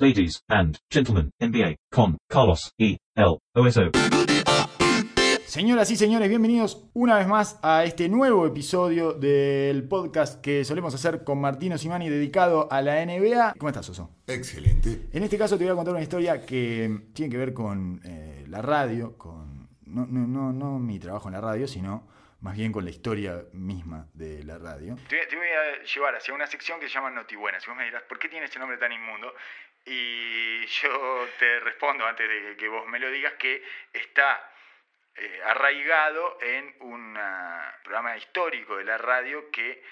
ladies and gentlemen, NBA, con Carlos E. L. OSO. Señoras y señores, bienvenidos una vez más a este nuevo episodio del podcast que solemos hacer con Martino Simani dedicado a la NBA. ¿Cómo estás, Oso? Excelente. En este caso te voy a contar una historia que tiene que ver con eh, la radio, con no, no, no, no mi trabajo en la radio, sino más bien con la historia misma de la radio. Te, te voy a llevar hacia una sección que se llama Notibuenas. Y vos me dirás, ¿por qué tiene este nombre tan inmundo? Y yo te respondo antes de que vos me lo digas que está eh, arraigado en un ah, programa histórico de la radio que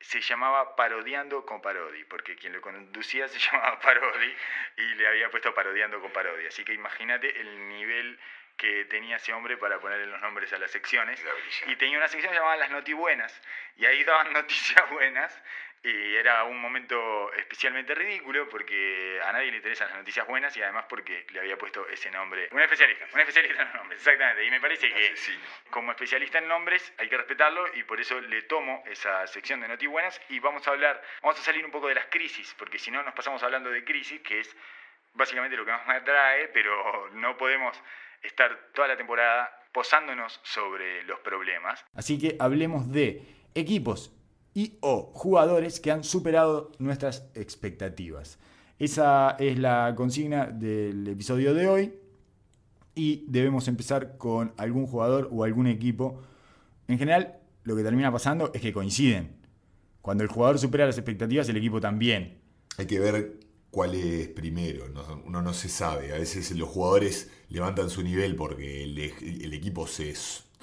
se llamaba Parodiando con Parodi, porque quien lo conducía se llamaba Parodi y le había puesto Parodiando con Parodi. Así que imagínate el nivel que tenía ese hombre para ponerle los nombres a las secciones. Y tenía una sección llamada Las Notibuenas, y ahí daban noticias buenas, y era un momento especialmente ridículo porque a nadie le interesan las noticias buenas y además porque le había puesto ese nombre. Un especialista, un especialista en los nombres, exactamente. Y me parece que como especialista en nombres hay que respetarlo y por eso le tomo esa sección de Notibuenas y vamos a hablar, vamos a salir un poco de las crisis, porque si no nos pasamos hablando de crisis, que es básicamente lo que más me atrae, pero no podemos estar toda la temporada posándonos sobre los problemas. Así que hablemos de equipos y o jugadores que han superado nuestras expectativas. Esa es la consigna del episodio de hoy y debemos empezar con algún jugador o algún equipo. En general, lo que termina pasando es que coinciden. Cuando el jugador supera las expectativas, el equipo también. Hay que ver cuál es primero. no- uno no se sabe. A veces los jugadores levantan su nivel porque el, el equipo se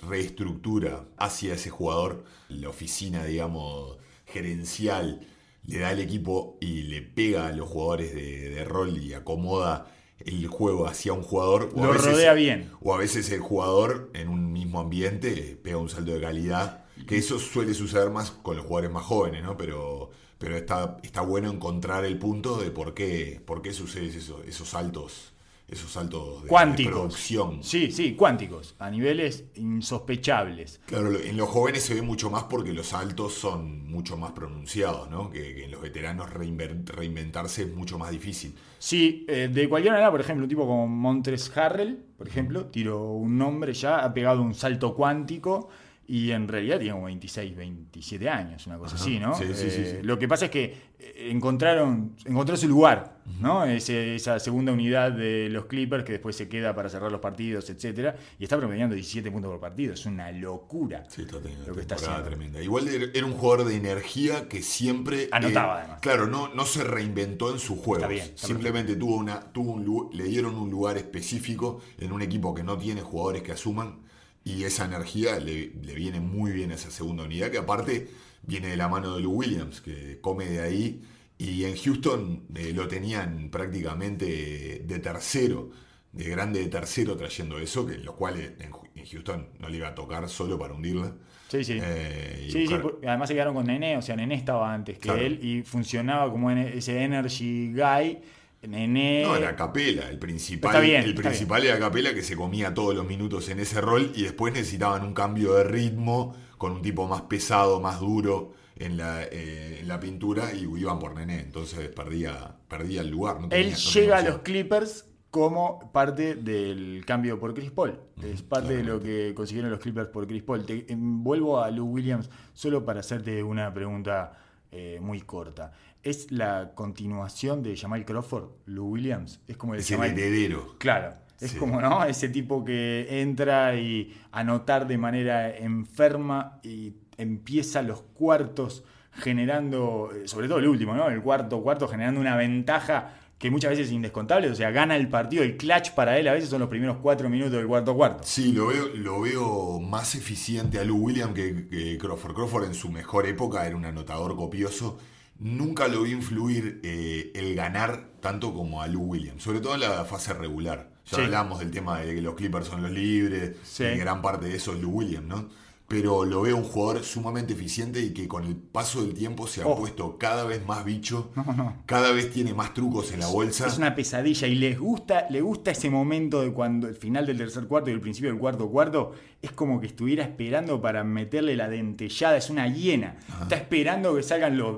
reestructura hacia ese jugador. La oficina, digamos, gerencial le da al equipo y le pega a los jugadores de, de rol y acomoda el juego hacia un jugador. o a Lo veces- rodea bien. O a veces el jugador en un mismo ambiente pega un salto de calidad. Que eso suele suceder más con los jugadores más jóvenes, ¿no? Pero, pero está, está bueno encontrar el punto de por qué, por qué suceden eso- esos saltos, esos saltos de, de Cuánticos. producción. Sí, sí, cuánticos, a niveles insospechables. Claro, en los jóvenes se ve mucho más porque los saltos son mucho más pronunciados, ¿no? Que, que en los veteranos reinventarse es mucho más difícil. Sí, eh, de cualquier manera, por ejemplo, un tipo como Montres Harrell, por ejemplo, tiró un nombre ya, ha pegado un salto cuántico y en realidad tiene como 26, 27 años, una cosa Ajá. así, ¿no? Sí, sí, sí, Eh, sí. Lo que pasa es que eh, encontraron, encontró su lugar, ¿no? Ese- esa segunda unidad de los Clippers que después se queda para cerrar los partidos, etcétera, y está promediando 17 puntos por partido, es una locura. Sí, está teniendo Lo que está haciendo. tremenda. Igual era un jugador de energía que siempre. eh, Anotaba, además. Claro, no, no se reinventó en bien, está Simplemente tuvo una, tuvo un le dieron un lugar específico en un equipo que no tiene jugadores que asuman. Y esa energía le, le viene muy bien a esa segunda unidad, que aparte viene de la mano de Lou Williams, que come de ahí. Y en Houston eh, lo tenían prácticamente de tercero, de grande de tercero trayendo eso, que en, Ju- en Houston no le iba a tocar solo para hundirla. Sí, sí. Eh, Sí, sí, buscar- además se quedaron con Nene, o sea, Nene estaba antes que Claro. él y funcionaba como ese energy guy. Nene. No, era Capela, el principal. Está bien, el está principal era Capela que se comía todos los minutos en ese rol y después necesitaban un cambio de ritmo con un tipo más pesado, más duro en la, eh, en la pintura y iban por Nené. Entonces perdía, perdía el lugar. no tenía- él no llega a los Clippers como parte del cambio por Chris Paul. Es parte de lo que consiguieron los Clippers por Chris Paul. Te em, vuelvo a Lou Williams solo para hacerte una pregunta eh, muy corta. ¿Es la continuación de Jamal Crawford, Lou Williams? Es como el Es el Jamal- heredero. Claro, es Sí. como, ¿no? Ese tipo que entra y anotar de manera enferma y empieza los cuartos generando, eh, sobre todo el último, ¿no? El cuarto cuarto generando una ventaja que muchas veces es indescontable, o sea, gana el partido, el clutch para él a veces son los primeros cuatro minutos del cuarto cuarto. Sí, lo veo, lo veo más eficiente a Lou Williams que, que Crawford. Crawford en su mejor época era un anotador copioso. Nunca lo vi influir eh, el ganar tanto como a Lou Williams, sobre todo en la fase regular. Ya Sí. hablamos del tema de que los Clippers son los libres, Sí. y gran parte de eso es Lou Williams, ¿no? Pero lo veo un jugador sumamente eficiente y que con el paso del tiempo se ha Oh. puesto cada vez más bicho, No, no. cada vez tiene más trucos en la bolsa. Es una pesadilla y les gusta, le gusta ese momento de cuando el final del tercer cuarto y el principio del cuarto cuarto es como que estuviera esperando para meterle la dentellada, es una hiena. Está esperando que salgan los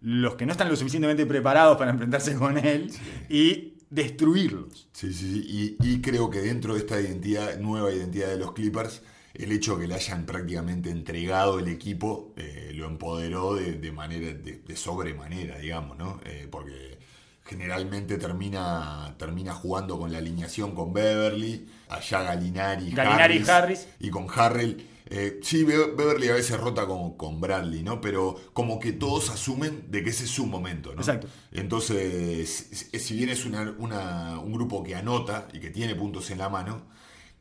los que no están lo suficientemente preparados para enfrentarse con él y destruirlos. Sí, sí, sí. Y, creo que dentro de esta identidad, nueva identidad de los Clippers, el hecho de que le hayan prácticamente entregado el equipo eh, lo empoderó de, manera, de, sobremanera, digamos, ¿no? Eh, porque generalmente termina, termina jugando con la alineación con Beverly, allá Galinari, Galinari Harris, y con Harrell. Eh, sí, Beverly a veces rota con, con, Bradley, ¿no? Pero como que todos asumen de que ese es su momento, ¿no? Exacto. Entonces, si bien es un grupo que anota y que tiene puntos en la mano,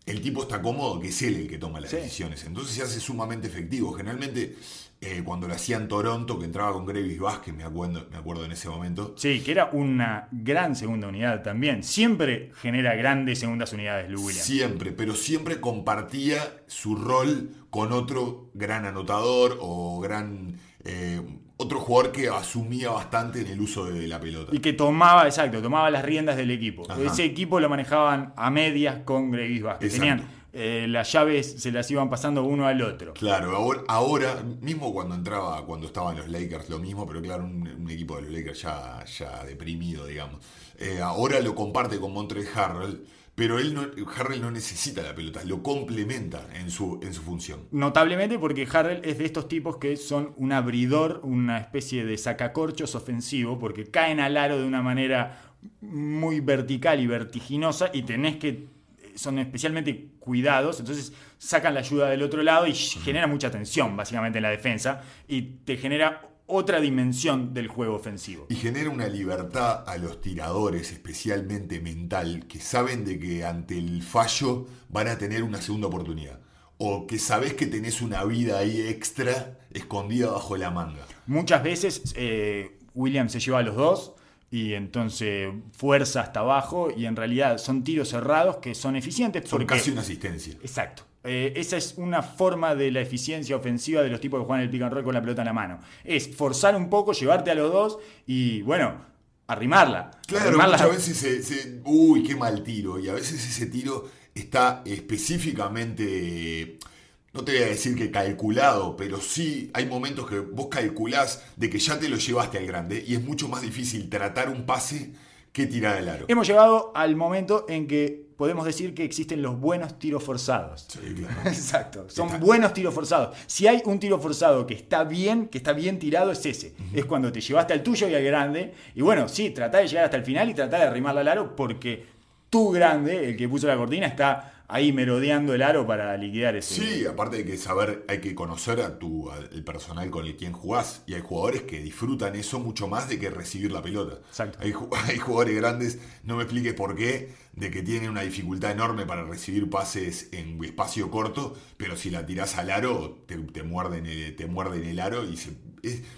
el tipo está cómodo que es él el que toma las decisiones. Entonces se hace sumamente efectivo. Generalmente, eh, cuando lo hacía en Toronto, que entraba con Grevis Vázquez, me acuerdo, me acuerdo en ese momento. Sí, que era una gran segunda unidad también. Siempre genera grandes segundas unidades, Lou Williams. Siempre, pero siempre compartía su rol con otro gran anotador o gran eh, otro jugador que asumía bastante en el uso de la pelota. Y que tomaba, exacto, tomaba las riendas del equipo. Ese equipo lo manejaban a medias con Grevis Vázquez. Tenían eh, las llaves, se las iban pasando uno al otro. Claro, ahora, mismo cuando entraba, cuando estaban los Lakers, lo mismo, pero claro, un, equipo de los Lakers ya, ya deprimido, digamos. Eh, ahora lo comparte con Montre Harrell pero él no, Harrell no necesita la pelota, lo complementa en su, en su función. Notablemente porque Harrell es de estos tipos que son un abridor, una especie de sacacorchos ofensivo, porque caen al aro de una manera muy vertical y vertiginosa y tenés que son especialmente cuidados, entonces sacan la ayuda del otro lado y genera mucha tensión básicamente en la defensa y te genera otra dimensión del juego ofensivo. Y genera una libertad a los tiradores, especialmente mental, que saben de que ante el fallo van a tener una segunda oportunidad. O que sabes que tenés una vida ahí extra escondida bajo la manga. Muchas veces eh, William se lleva a los dos y entonces fuerza hasta abajo y en realidad son tiros cerrados que son eficientes. Son casi una asistencia. Exacto. Eh, esa es una forma de la eficiencia ofensiva de los tipos que juegan el pick and roll con la pelota en la mano. Es forzar un poco, llevarte a los dos y, bueno, arrimarla. Claro, muchas veces se, Uy, qué mal tiro. Y a veces ese tiro está específicamente... No te voy a decir que calculado, pero sí hay momentos que vos calculás de que ya te lo llevaste al grande y es mucho más difícil tratar un pase que tirar el aro. Hemos llegado al momento en que podemos decir que existen los buenos tiros forzados. Sí, claro. Exacto. Son buenos tiros forzados. Si hay un tiro forzado que está bien, que está bien tirado, es ese. Es cuando te llevaste al tuyo y al grande. Y bueno, sí, trata de llegar hasta el final y trata de arrimarla al aro porque tu grande, el que puso la cortina, está ahí merodeando el aro para liquidar ese. Sí, aparte de que saber, hay que conocer a tu, el personal con el quien jugás. Y hay jugadores que disfrutan eso mucho más de que recibir la pelota. Exacto. Hay, hay jugadores grandes, no me expliques por qué, de que tienen una dificultad enorme para recibir pases en espacio corto, pero si la tirás al aro, te, te muerden, el, te muerden el aro y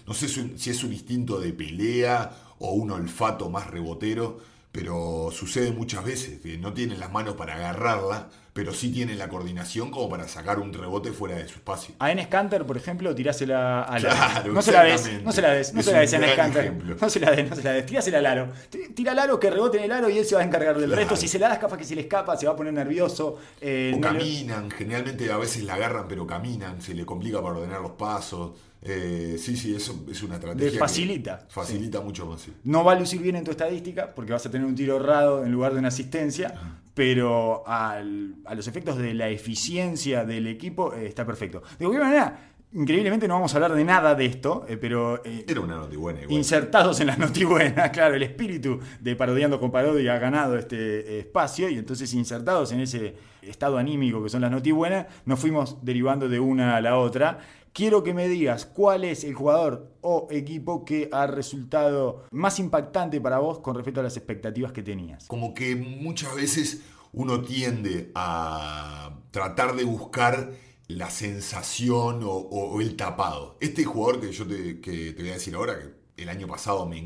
no sé si es un instinto de pelea o un olfato más rebotero, pero sucede muchas veces que no tienen las manos para agarrarla pero sí tiene la coordinación como para sacar un rebote fuera de su espacio. A Enes Canter, por ejemplo, tirásela a la. no se la des, no se la des, no se la des a Enes Canter. No se la des, no se la des, tirásela al aro. Tira al aro que rebote en el aro y él se va a encargar del resto. Si se la das, capaz que se le escapa, se va a poner nervioso. Eh, o caminan, generalmente a veces la agarran, pero caminan, se le complica para ordenar los pasos. Eh, sí, sí, eso es una estrategia. facilita. Facilita mucho más. No va a lucir bien en tu estadística porque vas a tener un tiro errado en lugar de una asistencia, pero a los efectos de la eficiencia del equipo eh, está perfecto. De cualquier manera, increíblemente no vamos a hablar de nada de esto, eh, pero... Era una notibuena igual. Insertados en la notibuena, claro, el espíritu de Parodiando con Parodia ha ganado este espacio y entonces insertados en ese estado anímico que son las notibuenas, nos fuimos derivando de una a la otra quiero que me digas cuál es el jugador o equipo que ha resultado más impactante para vos con respecto a las expectativas que tenías. Como que muchas veces uno tiende a tratar de buscar la sensación o, el tapado. Este jugador que yo te, voy a decir ahora, que el año pasado me,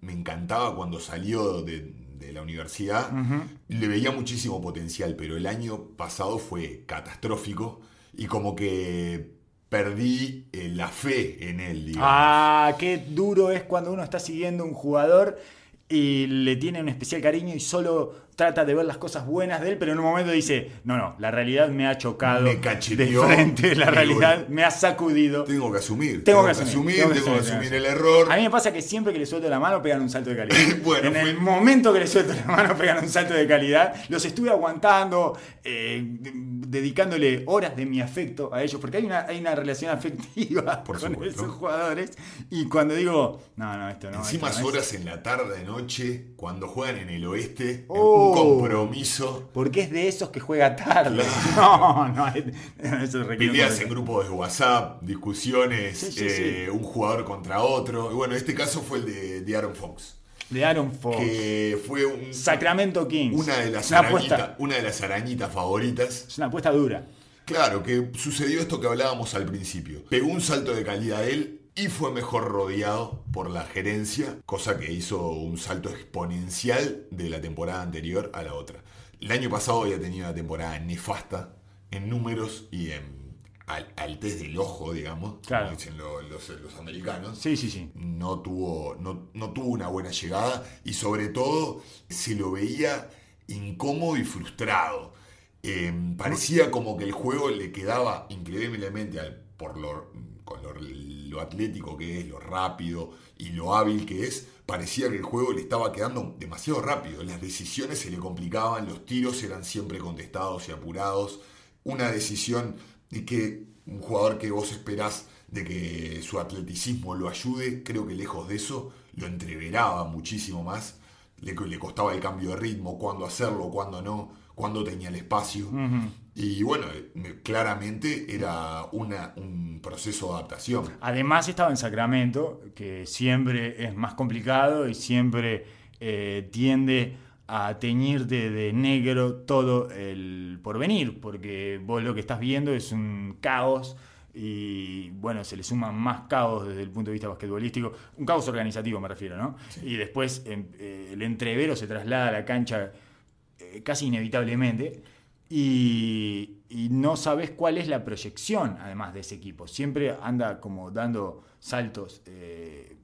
me encantaba cuando salió de, la universidad, le veía muchísimo potencial, pero el año pasado fue catastrófico y como que perdí eh, la fe en él. Ah, qué duro es cuando uno está siguiendo un jugador y le tiene un especial cariño y solo trata de ver las cosas buenas de él, pero en un momento dice, no, no, la realidad me ha chocado Me de cacheteó, frente, la realidad me ha sacudido. Tengo que asumir. Tengo que asumir, tengo que tengo que asumir asumir. el error. A mí me pasa que siempre que le suelto la mano pegan un salto de calidad. Bueno, en fue- el momento que le suelto la mano pegan un salto de calidad. Los estuve aguantando, eh, de- dedicándole horas de mi afecto a ellos, porque hay una, hay una relación afectiva Por con supuesto. esos jugadores. Y cuando digo, no, no, esto no. Encima esto no es- horas en la tarde, noche, cuando juegan en el oeste, Oh. un compromiso. Porque es de esos que juega tarde. No, no, es- eso Peleas en grupos de WhatsApp, discusiones, Sí, sí, eh, un jugador contra otro. Y bueno, este caso fue el de, de Aaron Fox, De Aaron Fox. que fue un- Sacramento Kings. una, de las una una de las arañitas favoritas. es una apuesta dura. Claro, que sucedió esto que hablábamos al principio. Pegó un salto de calidad él y fue mejor rodeado por la gerencia, cosa que hizo un salto exponencial de la temporada anterior a la otra. El año pasado había tenido una temporada nefasta en números y en al, al test del ojo, digamos, Claro. como dicen lo- los, los americanos Sí, sí, sí. no tuvo, no, no tuvo una buena llegada y sobre todo se lo veía incómodo y frustrado. Eh, parecía como que el juego le quedaba increíblemente al- por lo, con lo, atlético que es, lo rápido y lo hábil que es, parecía que el juego le estaba quedando demasiado rápido. Las decisiones se le complicaban, los tiros eran siempre contestados y apurados. Una decisión de que un jugador que vos esperás de que su atleticismo lo ayude, creo que lejos de eso lo entreveraba muchísimo más. Le, le costaba el cambio de ritmo, cuándo hacerlo, cuándo no, cuándo tenía el espacio. Y bueno, eh, claramente era una, un proceso de adaptación. Además estaba en Sacramento, que siempre es más complicado y siempre eh, tiende a teñirte de negro todo el porvenir, porque vos lo que estás viendo es un caos y bueno, se le suman más caos desde el punto de vista basquetbolístico, un caos organizativo me refiero, ¿no? Y después eh, el entrevero se traslada a la cancha eh, casi inevitablemente y, y no sabes cuál es la proyección además de ese equipo. Siempre anda como dando saltos eh,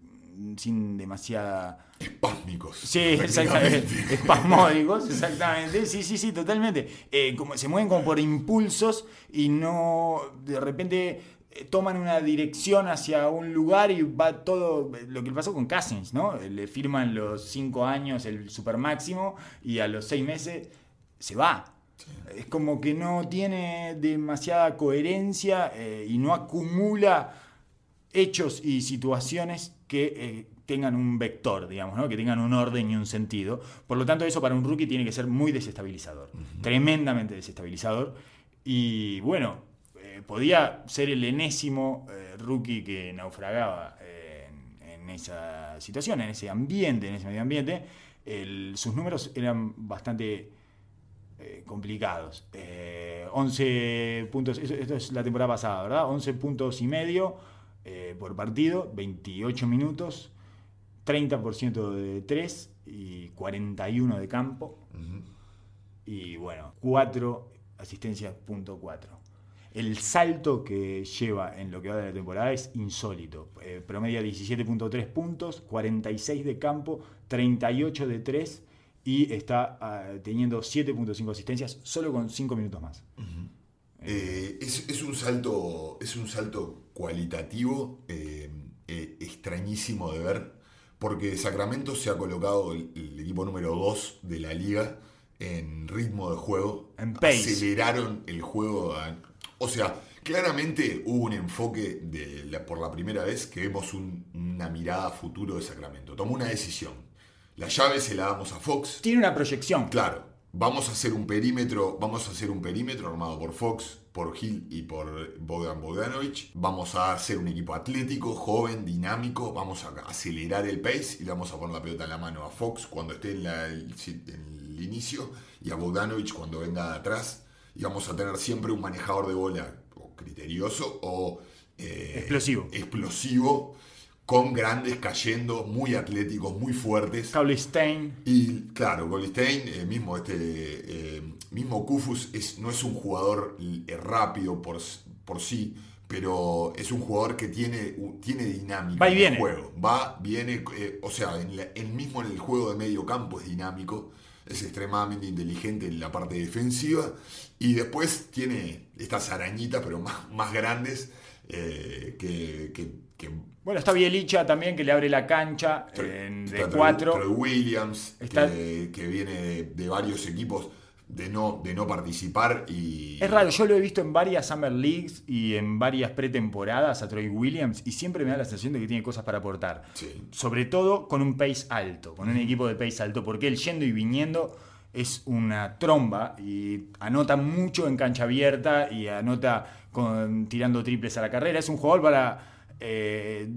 sin demasiada... Espásmicos. Sí, exactamente. Espasmódicos, exactamente. Sí, sí, sí, totalmente. Eh, como, se mueven como por impulsos y no de repente eh, toman una dirección hacia un lugar y va todo lo que pasó con Cousins, ¿no? Le firman los cinco años el super máximo y a los seis meses se va. Es como que no tiene demasiada coherencia eh, y no acumula hechos y situaciones que eh, tengan un vector, digamos, ¿no? que tengan un orden y un sentido. Por lo tanto, eso para un rookie tiene que ser muy desestabilizador, tremendamente desestabilizador. Y bueno, eh, podía ser el enésimo eh, rookie que naufragaba en, en esa situación, en ese ambiente, en ese medio ambiente. El- sus números eran bastante eh, complicados. Eh, 11 puntos, esto es la temporada pasada, ¿verdad? 11 puntos y medio eh, por partido, 28 minutos, 30% de 3 y 41 de campo. Y bueno, 4 asistencias, punto 4. El salto que lleva en lo que va de la temporada es insólito. Eh, promedia 17.3 puntos, 46 de campo, 38 de 3 y está ah, teniendo 7.5 asistencias solo con 5 minutos más. Eh, es, es un salto, es un salto cualitativo eh, eh, extrañísimo de ver, porque Sacramento se ha colocado el, el equipo número 2 de la liga en ritmo de juego. En pace. Aceleraron el juego. a- o sea, claramente hubo un enfoque de la- por la primera vez que vemos un- una mirada a futuro de Sacramento. Tomó una decisión. La llave se la damos a Fox. Tiene una proyección. Claro, vamos a hacer un perímetro, vamos a hacer un perímetro armado por Fox, por Hill y por Bogdan Bogdanovich. Vamos a hacer un equipo atlético, joven, dinámico. Vamos a acelerar el pace y le vamos a poner la pelota en la mano a Fox cuando esté en, la- el, en el inicio y a Bogdanovich cuando venga de atrás. Y vamos a tener siempre un manejador de bola o criterioso o eh, Explosivo. explosivo, con grandes cayendo, muy atléticos, muy fuertes. Cauley Stein. Y claro, Goldstein, eh, mismo este eh, mismo Kufus es, no es un jugador eh, rápido por, por sí, pero es un jugador que tiene, tiene dinámica Va y en viene. el juego. Va, viene, eh, o sea, en la- mismo en el juego de medio campo es dinámico, es extremadamente inteligente en la parte defensiva y después tiene estas arañitas, pero más, más grandes, que, que, que Bueno, está Bielicha también que le abre la cancha en- de Está cuatro. Trey Williams, Está- que, que viene de, de varios equipos de no, de no participar y... Es raro, yo lo he visto en varias Summer Leagues y en varias pretemporadas a Troy Williams y siempre me da la sensación de que tiene cosas para aportar. Sí. Sobre todo con un pace alto, con un equipo de pace alto, porque él yendo y viniendo es una tromba y anota mucho en cancha abierta y anota con, tirando triples a la carrera. Es un jugador para, eh,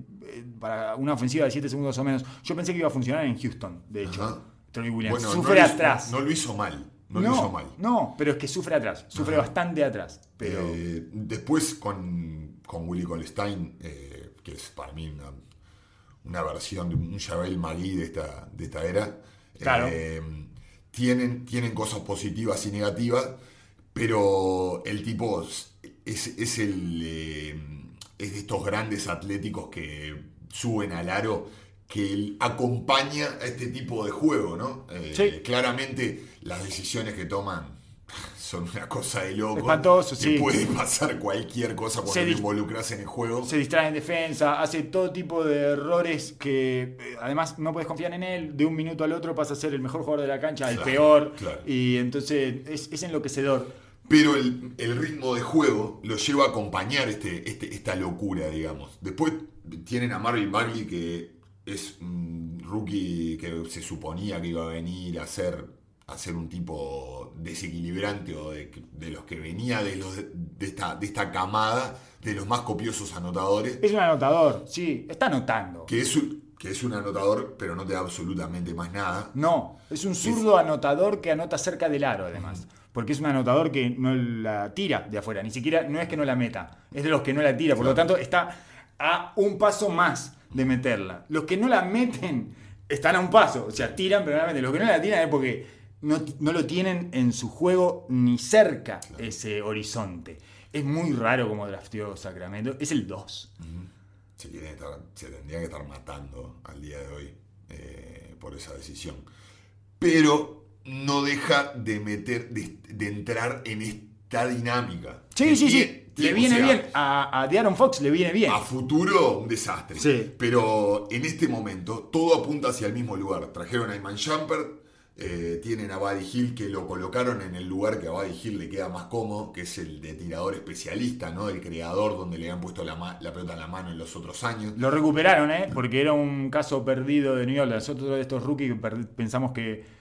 para una ofensiva de 7 segundos o menos. Yo pensé que iba a funcionar en Houston, de hecho. Ajá. Troy Williams Bueno, sufre no lo hizo- atrás. No lo hizo mal. No, lo hizo mal. no, pero es que sufre atrás, sufre Ajá. bastante atrás. Pero Eh, después con, con Willy Colstein, eh, que es para mí una, una versión de un Javel Magui de esta, de esta era, Claro. eh, tienen, tienen cosas positivas y negativas, pero el tipo es, es el eh, es de estos grandes atléticos que suben al aro que él acompaña a este tipo de juego, ¿no? Eh, Sí. Claramente las decisiones que toman son una cosa de loco. Espantoso, Te sí. puede pasar cualquier cosa cuando Se te involucras en el juego. se distrae en defensa, hace todo tipo de errores que eh, además no puedes confiar en él. De un minuto al otro pasa a ser el mejor jugador de la cancha, el Claro, peor. claro. Y entonces es, es enloquecedor. Pero el, el ritmo de juego lo lleva a acompañar este, este- esta locura, digamos. Después tienen a Marvin Bagley, que es un rookie que se suponía que iba a venir a ser, a ser un tipo desequilibrante o de, de los que venía de, los, de, esta, de esta camada de los más copiosos anotadores. Es un anotador, sí, está anotando. Que es, un, que es un anotador, pero no te da absolutamente más nada. No, es un zurdo anotador que anota cerca del aro, además. Porque es un anotador que no la tira de afuera, ni siquiera, no es que no la meta, es de los que no la tira, por lo tanto está a un paso más de meterla. Los que no la meten están a un paso, o sea, tiran pero no la meten. Los que no la tiran es porque no, no lo tienen en su juego ni cerca ese horizonte. Es muy raro como drafteó Sacramento, es el 2. se, se tendría que estar matando al día de hoy eh, por esa decisión. Pero no deja de meter, de, de entrar en esta dinámica. Sí, sí, tiene- sí, le o viene sea, bien. A, a Fox le viene bien. A futuro, un desastre. Sí. Pero en este momento, todo apunta hacia el mismo lugar. Trajeron a Iman Shumpert, eh, tienen a Buddy Hill que lo colocaron en el lugar que a Buddy Hill le queda más cómodo, que es el de tirador especialista, ¿no? El creador donde le han puesto la, la pelota en la mano en los otros años. Lo recuperaron, ¿eh? Porque era un caso perdido de New Orleans. Otro de estos rookies pensamos que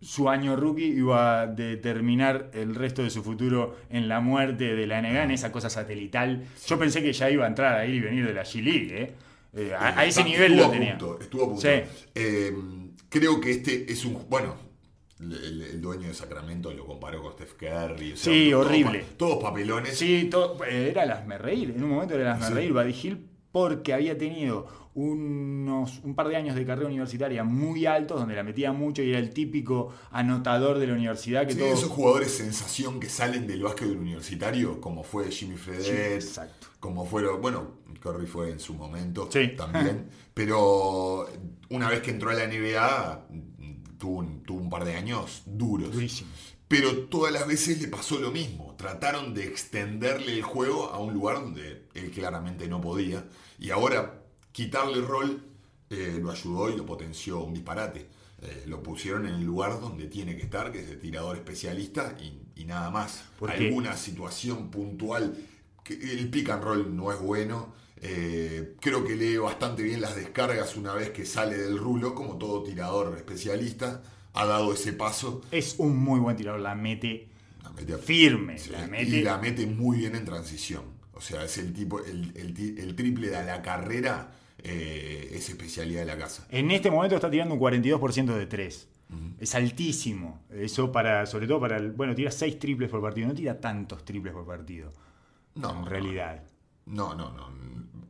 su año rookie iba a determinar el resto de su futuro en la muerte de la NBA, en esa cosa satelital. Yo pensé que ya iba a entrar a ir y venir de la G-League, ¿eh? Eh, a, a ese nivel estuvo lo a tenía. punto, estuvo a punto. Sí. Eh, creo que este es un. Bueno, el, el dueño de Sacramento lo comparó con Steph Curry. o sea, Sí, horrible. Todos papelones. Sí, todo- era el reír. En un momento era el Sí. reír Buddy Hill porque había tenido unos, un par de años de carrera universitaria muy altos donde la metía mucho y era el típico anotador de la universidad que Sí, todos- esos jugadores sensación que salen del básquet universitario, como fue Jimmy Fredet, como fueron, bueno, Curry fue en su momento Sí. también, pero una vez que entró a la NBA tuvo un, tuvo un par de años duros. Durísimo. Pero todas las veces le pasó lo mismo. Trataron de extenderle el juego a un lugar donde él claramente no podía. Y ahora quitarle el rol eh, lo ayudó y lo potenció un disparate. Eh, lo pusieron en el lugar donde tiene que estar, que es de tirador especialista y, y nada más. Alguna situación puntual. Que el pick and roll no es bueno. Eh, creo que lee bastante bien las descargas una vez que sale del rulo, como todo tirador especialista. Ha dado ese paso. Es un muy buen tirador, la mete La mete a- firme. Sí, la Y la mete muy bien en transición. O sea, es el tipo, el, el ti- el triple de la carrera eh, es especialidad de la casa. En este momento está tirando un 42% de 3. Es altísimo. Eso para, sobre todo para el. Bueno, tira 6 triples por partido. No tira tantos triples por partido. No, en realidad. No, no, no.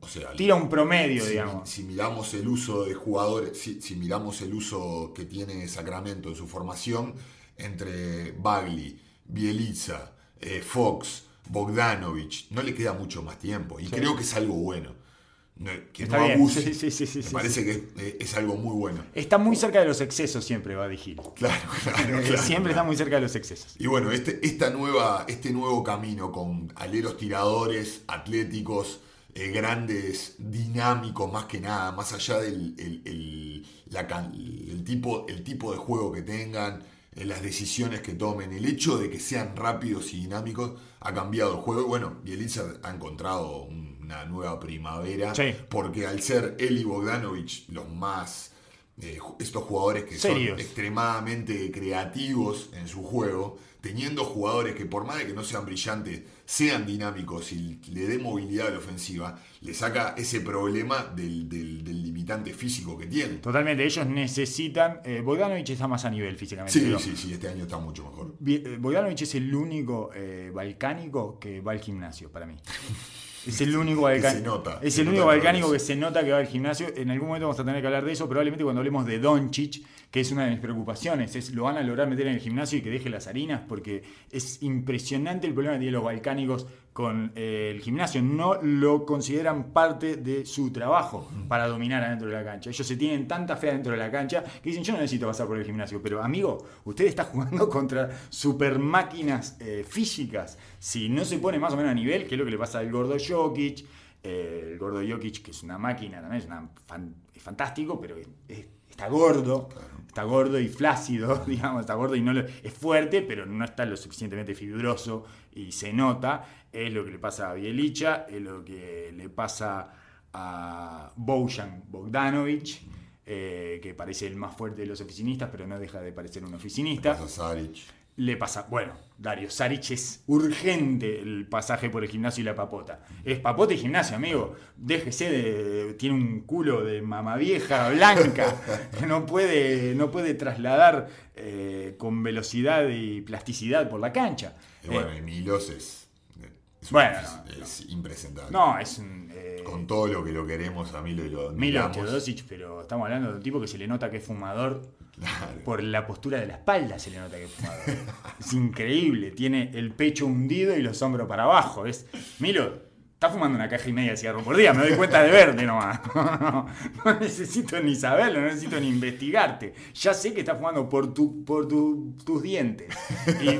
O sea, Tira un promedio, si, digamos. si miramos el uso de jugadores, si, si miramos el uso que tiene Sacramento en su formación, entre Bagley, Bielitsa, eh, Fox, Bogdanovich, no le queda mucho más tiempo. Y creo que es algo bueno. Que Está no bien. abuse. Sí, sí, sí, sí, Me parece que es, es algo muy bueno. Está muy cerca de los excesos siempre, Buddy Hill. Claro, claro, claro. siempre está muy cerca de los excesos. Y bueno, este, esta nueva, este nuevo camino con aleros tiradores, atléticos, eh, grandes, dinámicos, más que nada, más allá del el, el- la can- el tipo, el tipo de juego que tengan, eh, las decisiones que tomen, el hecho de que sean rápidos y dinámicos ha cambiado el juego. Y bueno, Bielitsa ha encontrado una nueva primavera, Sí. porque al ser él y Bogdanovich los más... eh, estos jugadores que Serios. son extremadamente creativos en su juego, teniendo jugadores que por más de que no sean brillantes, sean dinámicos y le dé movilidad a la ofensiva, le saca ese problema del, del- del limitante físico que tiene. Totalmente, ellos necesitan. Eh, Bogdanovich está más a nivel físicamente. Sí, pero sí, sí, este año está mucho mejor. Eh, Bogdanovich es el único eh, balcánico que va al gimnasio para mí. Es el único balcánico. es se el único balcánico que se nota que va al gimnasio. En algún momento vamos a tener que hablar de eso, probablemente cuando hablemos de Doncic, que es una de mis preocupaciones. Es lo van a lograr meter en el gimnasio y que deje las harinas, porque es impresionante el problema que tienen los balcánicos con eh, el gimnasio. No lo consideran parte de su trabajo para dominar adentro de la cancha. Ellos se tienen tanta fe adentro de la cancha que dicen, yo no necesito pasar por el gimnasio. Pero amigo, usted está jugando contra super máquinas eh, físicas. Si no se pone más o menos a nivel, que es lo que le pasa al gordo Jokic, eh, el gordo Jokic, que es una máquina también, es, fantástico, pero es- está gordo, está gordo y flácido, digamos, está gordo y no lo- es fuerte, pero no está lo suficientemente fibroso y se nota. Es lo que le pasa a Bielicha, es lo que le pasa a Bojan Bogdanovic, eh, que parece el más fuerte de los oficinistas, pero no deja de parecer un oficinista. Pasa Saric. Le pasa, bueno, Dario Saric es urgente el pasaje por el gimnasio y la papota. Es papota y gimnasio, amigo. Déjese de. Tiene un culo de mamavieja blanca. que no puede, no puede trasladar eh, con velocidad y plasticidad por la cancha. Y bueno, Eh, Milos es, es, Bueno, es impresentable. no, es un. eh, Con todo lo que lo queremos a Milo y lo Milo. Teodosic, pero estamos hablando de un tipo que se le nota que es fumador Claro. por la postura de la espalda se le nota que es fumador. es increíble, tiene el pecho hundido y los hombros para abajo. Es, Milo, está fumando una caja y media de cigarro por día, me doy cuenta de verte nomás. No, no necesito ni saberlo, no necesito ni investigarte. Ya sé que está fumando por, tu, por tu- tus dientes. Y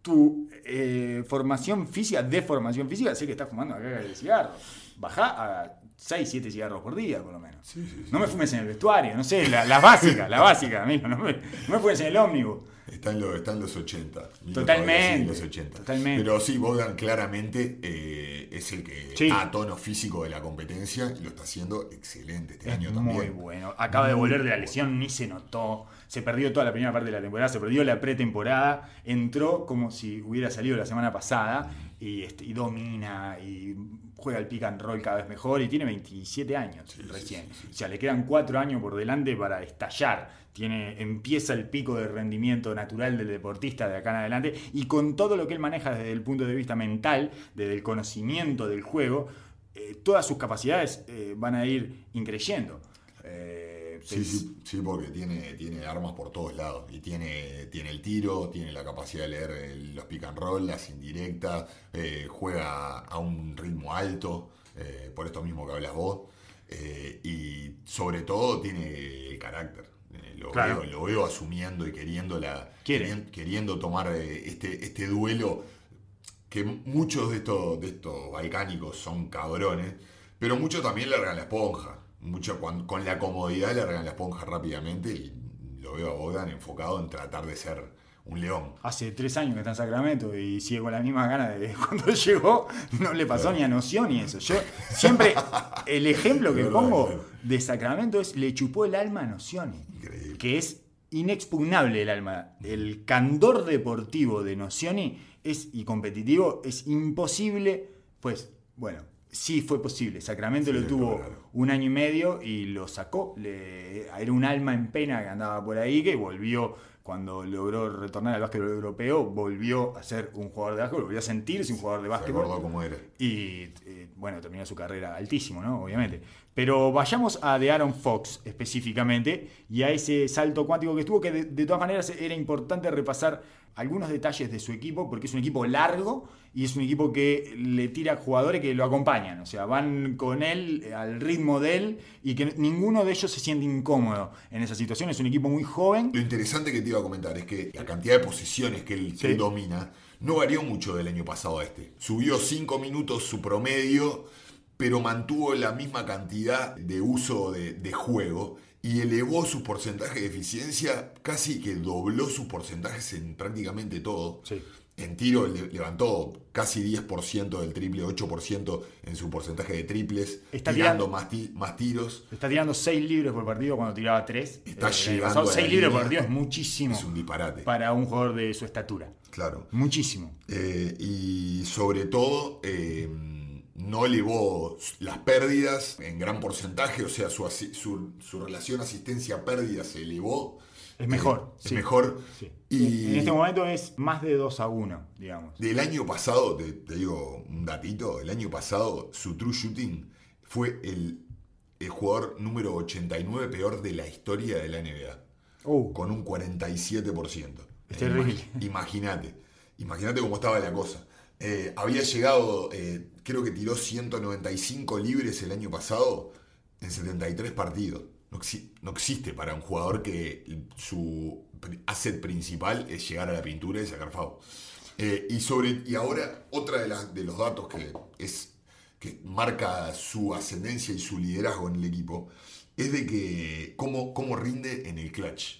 tu eh, formación física, deformación física, sé que estás fumando una caja de cigarro. Bajá a 6, 7 cigarros por día, por lo menos. Sí, sí, sí. No me fumes en el vestuario, no sé, la- las básicas, la básica, amigo. No me, no me fumes en el ómnibus. Está en, lo- está en los 80. Milo Totalmente, los 80. totalmente. Pero sí, Bogdan claramente eh, es el que Sí. está a tono físico de la competencia y lo está haciendo excelente este año también. muy bueno. Acaba de volver de la bueno. lesión, ni se notó. Se perdió toda la primera parte de la temporada, se perdió la pretemporada. Entró como si hubiera salido la semana pasada y, este, y domina y juega el pick and roll cada vez mejor y tiene 27 años Sí, recién. sí, sí. O sea, le quedan 4 años por delante para estallar. Tiene, empieza el pico de rendimiento natural del deportista de acá en adelante y con todo lo que él maneja desde el punto de vista mental, desde el conocimiento del juego, eh, todas sus capacidades eh, van a ir increyendo. Eh, Sí, sí, sí, porque tiene, tiene armas por todos lados. Y tiene, tiene el tiro, tiene la capacidad de leer el- los pick and roll, las indirectas, eh, juega a un ritmo alto, eh, por esto mismo que hablas vos. eh, y sobre todo tiene el carácter. Eh, lo, Claro. veo, lo veo asumiendo y queriendo, la, Quiere. querien- queriendo tomar eh, este, este duelo que muchos de estos, de estos balcánicos son cabrones, pero muchos también largan la esponja. Mucho con, con la comodidad largan la esponja rápidamente y lo veo a Bogdan enfocado en tratar de ser un león. Hace tres años que está en Sacramento y sigue con la misma gana de cuando llegó. No le pasó ni a noción ni eso. Yo siempre, el ejemplo que pongo claro. de Sacramento es le chupó el alma a Nocioni. Increíble. Que es inexpugnable el alma. El candor deportivo de Nocioni es, y competitivo es imposible. Pues, bueno, sí fue posible. Sacramento Sí, lo tuvo un año y medio y lo sacó. Le- era un alma en pena que andaba por ahí, que volvió, cuando logró retornar al básquetbol europeo, volvió a ser un jugador de básquetbol, volvió a sentirse un jugador de Se básquetbol. acordó cómo era. Y eh, bueno, terminó su carrera altísimo, ¿no? Obviamente. Pero vayamos a de Aaron Fox específicamente y a ese salto cuántico que estuvo, que de, de todas maneras era importante repasar algunos detalles de su equipo, porque es un equipo largo y es un equipo que le tira jugadores que lo acompañan, o sea, van con él eh, al ritmo de él y que ninguno de ellos se siente incómodo en esa situación. Es un equipo muy joven. Lo interesante que te iba a comentar es que la cantidad de posiciones que él, que Sí. él domina no varió mucho del año pasado a este. Subió 5 minutos su promedio, pero mantuvo la misma cantidad de uso de, de juego y elevó su porcentaje de eficiencia, casi que dobló sus porcentajes en prácticamente todo. Sí. En tiro le- levantó casi 10% del triple, 8% en su porcentaje de triples, Está tirando tirando- más, ti- más tiros. Está tirando 6 libres por partido cuando tiraba 3. Está llegando la 6 libres por partido es muchísimo Es un disparate. para un jugador de su estatura. Claro. Muchísimo. Eh, y sobre todo, eh, no elevó las pérdidas en gran porcentaje, o sea, su, su, su relación asistencia-pérdida se elevó. Es mejor, Eh, es mejor. Sí. Y En este momento es más de 2 a 1, digamos. del año pasado, te, te digo un datito, el año pasado su true shooting fue el, el jugador número 89 peor de la historia de la NBA. Uh, con un 47%. Es Eh, terrible. imagi- Imagínate, imagínate cómo estaba la cosa. Eh, había llegado, eh, creo que tiró 195 libres el año pasado en 73 partidos. No, exi- no existe para un jugador que su asset principal es llegar a la pintura y sacar foul. Eh, y, sobre, y ahora, otra de, las- de los datos que, es, que marca su ascendencia y su liderazgo en el equipo es de que cómo, cómo rinde en el clutch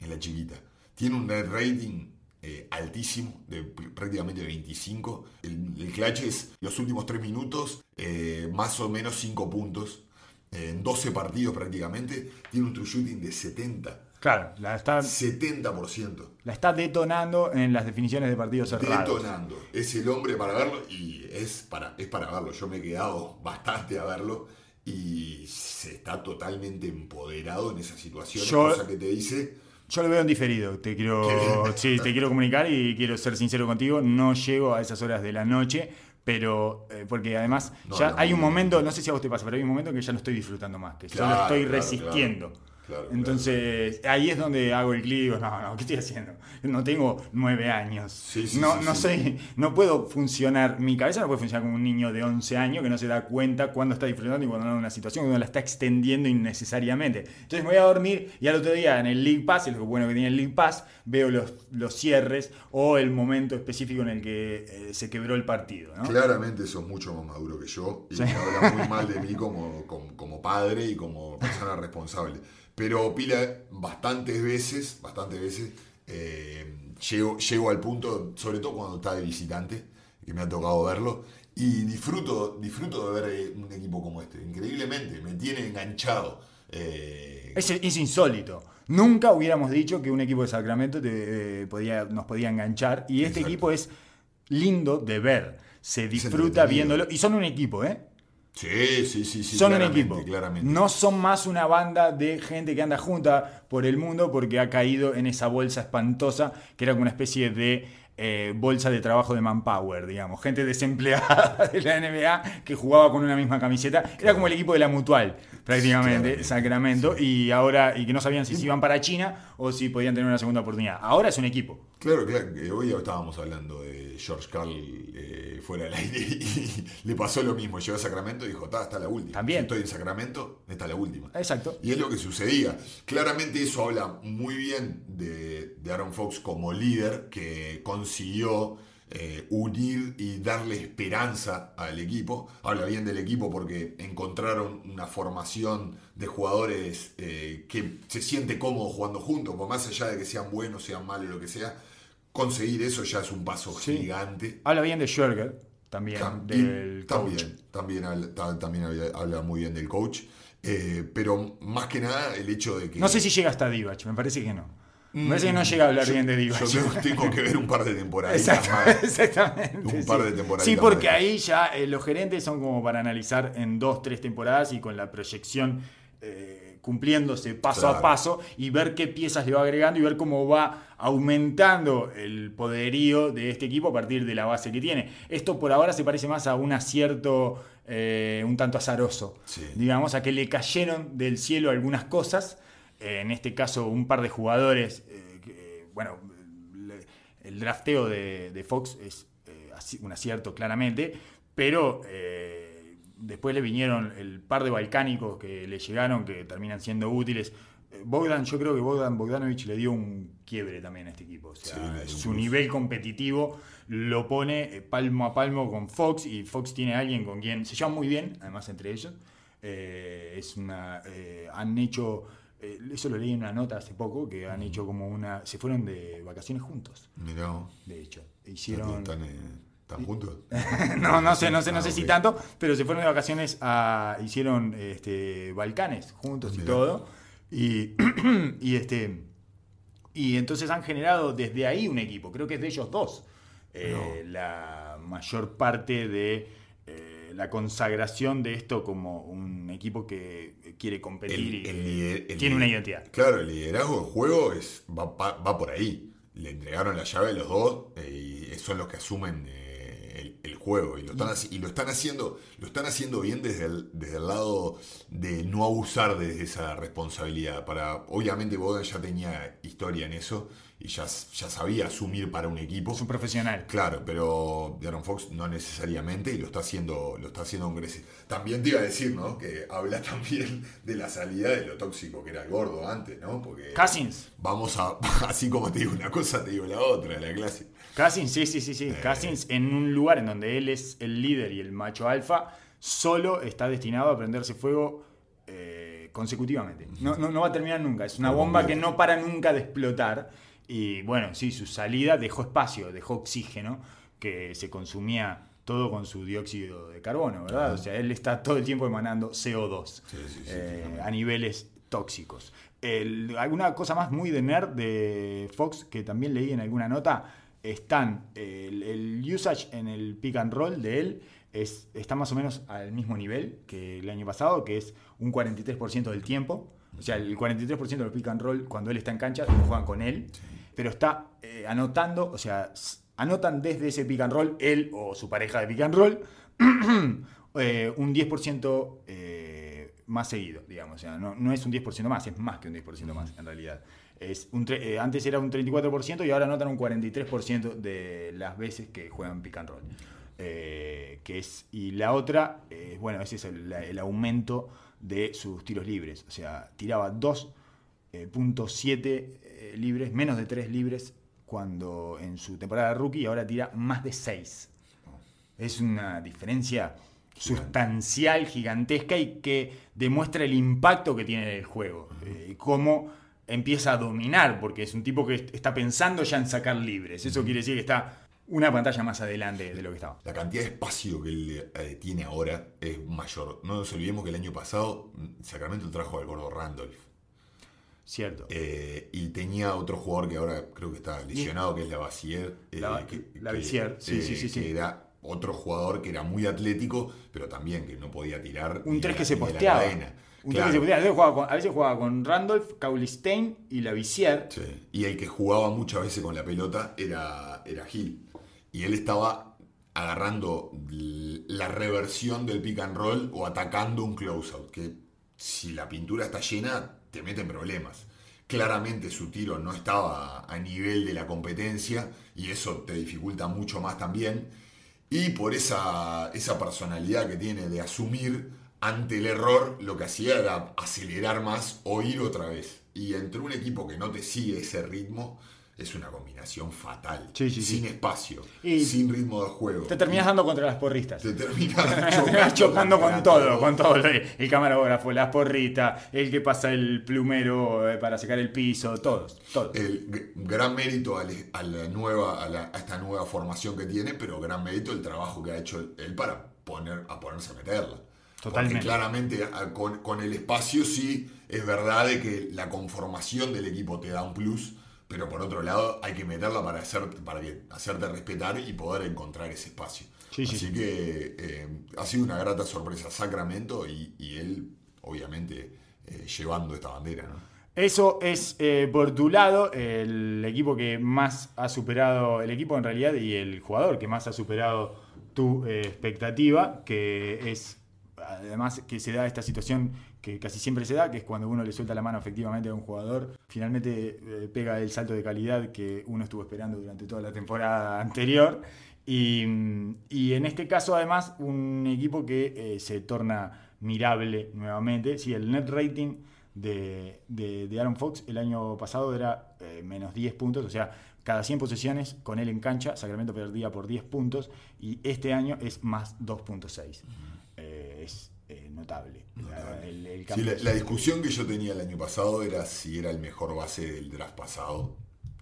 en la chiquita. Tiene un net rating eh, altísimo, de pr- prácticamente 25. El, el clutch es los últimos 3 minutos, eh, más o menos 5 puntos. eh, en 12 partidos prácticamente. Tiene un true shooting de 70. claro, la está, 70%. la está detonando en las definiciones de partidos cerrados. Detonando. Es el hombre para verlo y es para, es para verlo. Yo me he quedado bastante a verlo y se está totalmente empoderado en esa situación. Yo- cosa que te dice Yo lo veo en diferido, te quiero, sí, te quiero comunicar y quiero ser sincero contigo, no llego a esas horas de la noche, pero eh, porque además No, ya no, hay un momento, no sé si a vos te pasa, pero hay un momento en que ya no estoy disfrutando más, que solo Claro, estoy claro, resistiendo. claro. Claro, Entonces, ahí es donde hago el clic, digo, no, no, ¿qué estoy haciendo? No tengo nueve años. Sí, sí, no, sí, no soy, no puedo funcionar, mi cabeza no puede funcionar como un niño de 11 años que no se da cuenta cuándo está disfrutando y cuando no una situación, cuando la está extendiendo innecesariamente. Entonces me voy a dormir y al otro día en el League Pass, es lo bueno que tiene el League Pass, veo los, los cierres o el momento específico en el que eh, se quebró el partido. ¿no? Claramente sos mucho más maduro que yo y me hablas muy mal de mí como, como, como padre y como persona responsable. Pero Pila, bastantes veces, bastantes veces, eh, llego, llego al punto, sobre todo cuando está de visitante, que me ha tocado verlo, y disfruto, disfruto de ver eh, un equipo como este. Increíblemente, me tiene enganchado. Eh, Es, es insólito. Nunca hubiéramos dicho que un equipo de Sacramento te, eh, podía, nos podía enganchar. Y este Exacto. equipo es lindo de ver. Se disfruta viéndolo. Y son un equipo, ¿eh? Sí, sí, sí, sí. son un equipo. Claramente. No son más una banda de gente que anda junta por el mundo porque ha caído en esa bolsa espantosa que era como una especie de eh, bolsa de trabajo de manpower, digamos. Gente desempleada de la NBA que jugaba con una misma camiseta. Era como el equipo de la mutual, prácticamente. Sacramento. Y ahora, y que no sabían si se iban para China o si podían tener una segunda oportunidad. Ahora es un equipo. Claro, claro, hoy estábamos hablando de George Carl eh, fuera del aire y le pasó lo mismo. Llegó a Sacramento y dijo, "Ta, está la última. También. Si estoy en Sacramento, está la última. Exacto. Y es lo que sucedía. Claramente eso habla muy bien de, de Aaron Fox como líder que consiguió eh, unir y darle esperanza al equipo. Habla bien del equipo porque encontraron una formación de jugadores eh, que se siente cómodo jugando juntos, por más allá de que sean buenos, sean malos, lo que sea. Conseguir eso ya es un paso Sí. gigante. Habla bien de Schwerger, también, También, del coach. también, también, habla, ta- también habla, habla muy bien del coach. Eh, pero más que nada el hecho de que. No sé si llega hasta Divac, me parece que no. Me parece que no llega a hablar bien de Divac. Yo tengo, que ver un par de temporadas exactamente. Un sí. par de temporaditas Sí, porque más. ahí ya eh, los gerentes son como para analizar en dos, tres temporadas y con la proyección eh, cumpliéndose paso a paso y ver qué piezas le va agregando y ver cómo va aumentando el poderío de este equipo a partir de la base que tiene. Esto por ahora se parece más a un acierto eh, un tanto azaroso. Sí. Digamos, a que le cayeron del cielo algunas cosas. Eh, en este caso, un par de jugadores. eh, que, bueno, el drafteo de, de Fox es eh, un acierto claramente, pero eh, después le vinieron el par de balcánicos que le llegaron que terminan siendo útiles. Eh, Bogdan, yo creo que Bogdan Bogdanovich le dio un quiebre también a este equipo. O sea, Sí, su nivel competitivo lo pone eh, palmo a palmo con Fox y Fox tiene a alguien con quien se llevan muy bien, además entre ellos. Eh, es una, eh, han hecho, eh, eso lo leí en una nota hace poco, que han hecho como una, se fueron de vacaciones juntos, Mirá, de hecho. Hicieron... ¿están, eh, están juntos? no, no sé, no sé, no Ah, sé si ok. tanto, pero se fueron de vacaciones a. hicieron este, Balcanes juntos y todo. Y, y este. Y entonces han generado desde ahí un equipo. Creo que es de ellos dos. eh, la mayor parte de la consagración de esto como un equipo que quiere competir y El- el lider- el tiene una identidad. Claro, el liderazgo del juego es, va, va- va por ahí. Le entregaron la llave a los dos eh, y son los que asumen eh, el, juego. Y lo, están, haci- y lo están haciendo, lo están haciendo bien desde el, desde el lado de no abusar de esa responsabilidad. Para, obviamente Bodan ya tenía historia en eso y ya, ya sabía asumir para un equipo. Es un profesional. Claro, pero Darren Fox no necesariamente y lo está haciendo, lo está haciendo creces. También te iba a decir, ¿no? Que habla también de la salida de lo tóxico que era el gordo antes, ¿no? Porque Cousins. vamos a, así como te digo una cosa, te digo la otra, la clase. Cousins, sí, sí, sí, sí. Eh. Cousins en un lugar en donde él es el líder y el macho alfa, solo está destinado a prenderse fuego eh, consecutivamente. No, no, no va a terminar nunca. Es una bomba que no para nunca de explotar. Y bueno, sí, su salida dejó espacio, dejó oxígeno, que se consumía todo con su dióxido de carbono, ¿verdad? O sea, él está todo el tiempo emanando CO2 Sí, sí, sí, eh, a niveles tóxicos. El- alguna cosa más muy de nerd de Fox que también leí en alguna nota, están el, el usage en el pick and roll de él es, está más o menos al mismo nivel que el año pasado, que es un 43% del tiempo. O sea, el 43% del pick and roll cuando él está en cancha, lo juegan con él pero está eh, anotando, o sea, anotan desde ese pick and roll, él o su pareja de pick and roll, eh, un 10% eh, más seguido, digamos. O sea, no, es un 10% más, es más que un 10% más en realidad. Es un antes era un 34% y ahora notan un 43% de las veces que juegan pick and roll. que es, y la otra, bueno, ese es el, el, aumento de sus tiros libres. O sea, tiraba dos eh, .7 eh, libres, menos de 3 libres cuando en su temporada rookie ahora tira más de 6. Es una diferencia sustancial, gigantesca y que demuestra el impacto que tiene el juego. Eh, cómo empieza a dominar, porque es un tipo que está pensando ya en sacar libres. Eso quiere decir que está una pantalla más adelante de lo que estaba. La cantidad de espacio que él tiene ahora es mayor. No nos olvidemos que el año pasado mm, Sacramento trajo al gordo Randolph Cierto. Eh, y tenía otro jugador que ahora creo que está lesionado, que es Lavassier. eh, Lava- que- Lavassier, que, sí, eh, sí, sí, sí. que era otro jugador que era muy atlético, pero también que no podía tirar. Un ni 3 de que la- se la posteaba. cadena. Un 3 Claro. que se posteaba. A veces jugaba con, veces jugaba con Randolph, Caulistein y Lavisier. Sí. Y el que jugaba muchas veces con la pelota era, era Gil. Y él estaba agarrando la reversión del pick and roll o atacando un closeout, que si la pintura está llena, te mete en problemas. Claramente su tiro no estaba a nivel de la competencia y eso te dificulta mucho más también. Y por esa, esa personalidad que tiene de asumir ante el error, lo que hacía era acelerar más o ir otra vez. Y entre un equipo que no te sigue ese ritmo, es una combinación fatal. Sí, sí, sí. sin espacio, Y sin ritmo de juego. Te terminas dando contra las porristas. Te terminas Terminás chocando con todo, con todo. El camarógrafo, las porritas, el que pasa el plumero eh, para secar el piso, todos, todos. El gran mérito a, la nueva, a, la- a esta nueva formación que tiene, pero gran mérito el trabajo que ha hecho él para poner, a ponerse a meterla. Totalmente. Porque claramente con, con el espacio sí es verdad de que la conformación del equipo te da un plus, pero por otro lado hay que meterla para, hacer, para que, hacerte respetar y poder encontrar ese espacio. Sí, sí. Así que eh, ha sido una grata sorpresa Sacramento y, y él, obviamente, eh, llevando esta bandera. ¿no? Eso es, eh, por tu lado, el equipo que más ha superado, el equipo en realidad y el jugador que más ha superado tu expectativa, que es, además, que se da esta situación que casi siempre se da, que es cuando uno le suelta la mano efectivamente a un jugador, finalmente eh, pega el salto de calidad que uno estuvo esperando durante toda la temporada anterior. Y, y en este caso, además, un equipo que eh, se torna mirable nuevamente. Sí, el net rating de, de, de Aaron Fox el año pasado era eh, menos 10 puntos, o sea, cada 100 posesiones con él en cancha, Sacramento perdía por 10 puntos y este año es más 2.6. Eh, es eh, notable. La, el- el Sí, cambio la, es- la discusión que yo tenía el año pasado era si era el mejor base del draft pasado,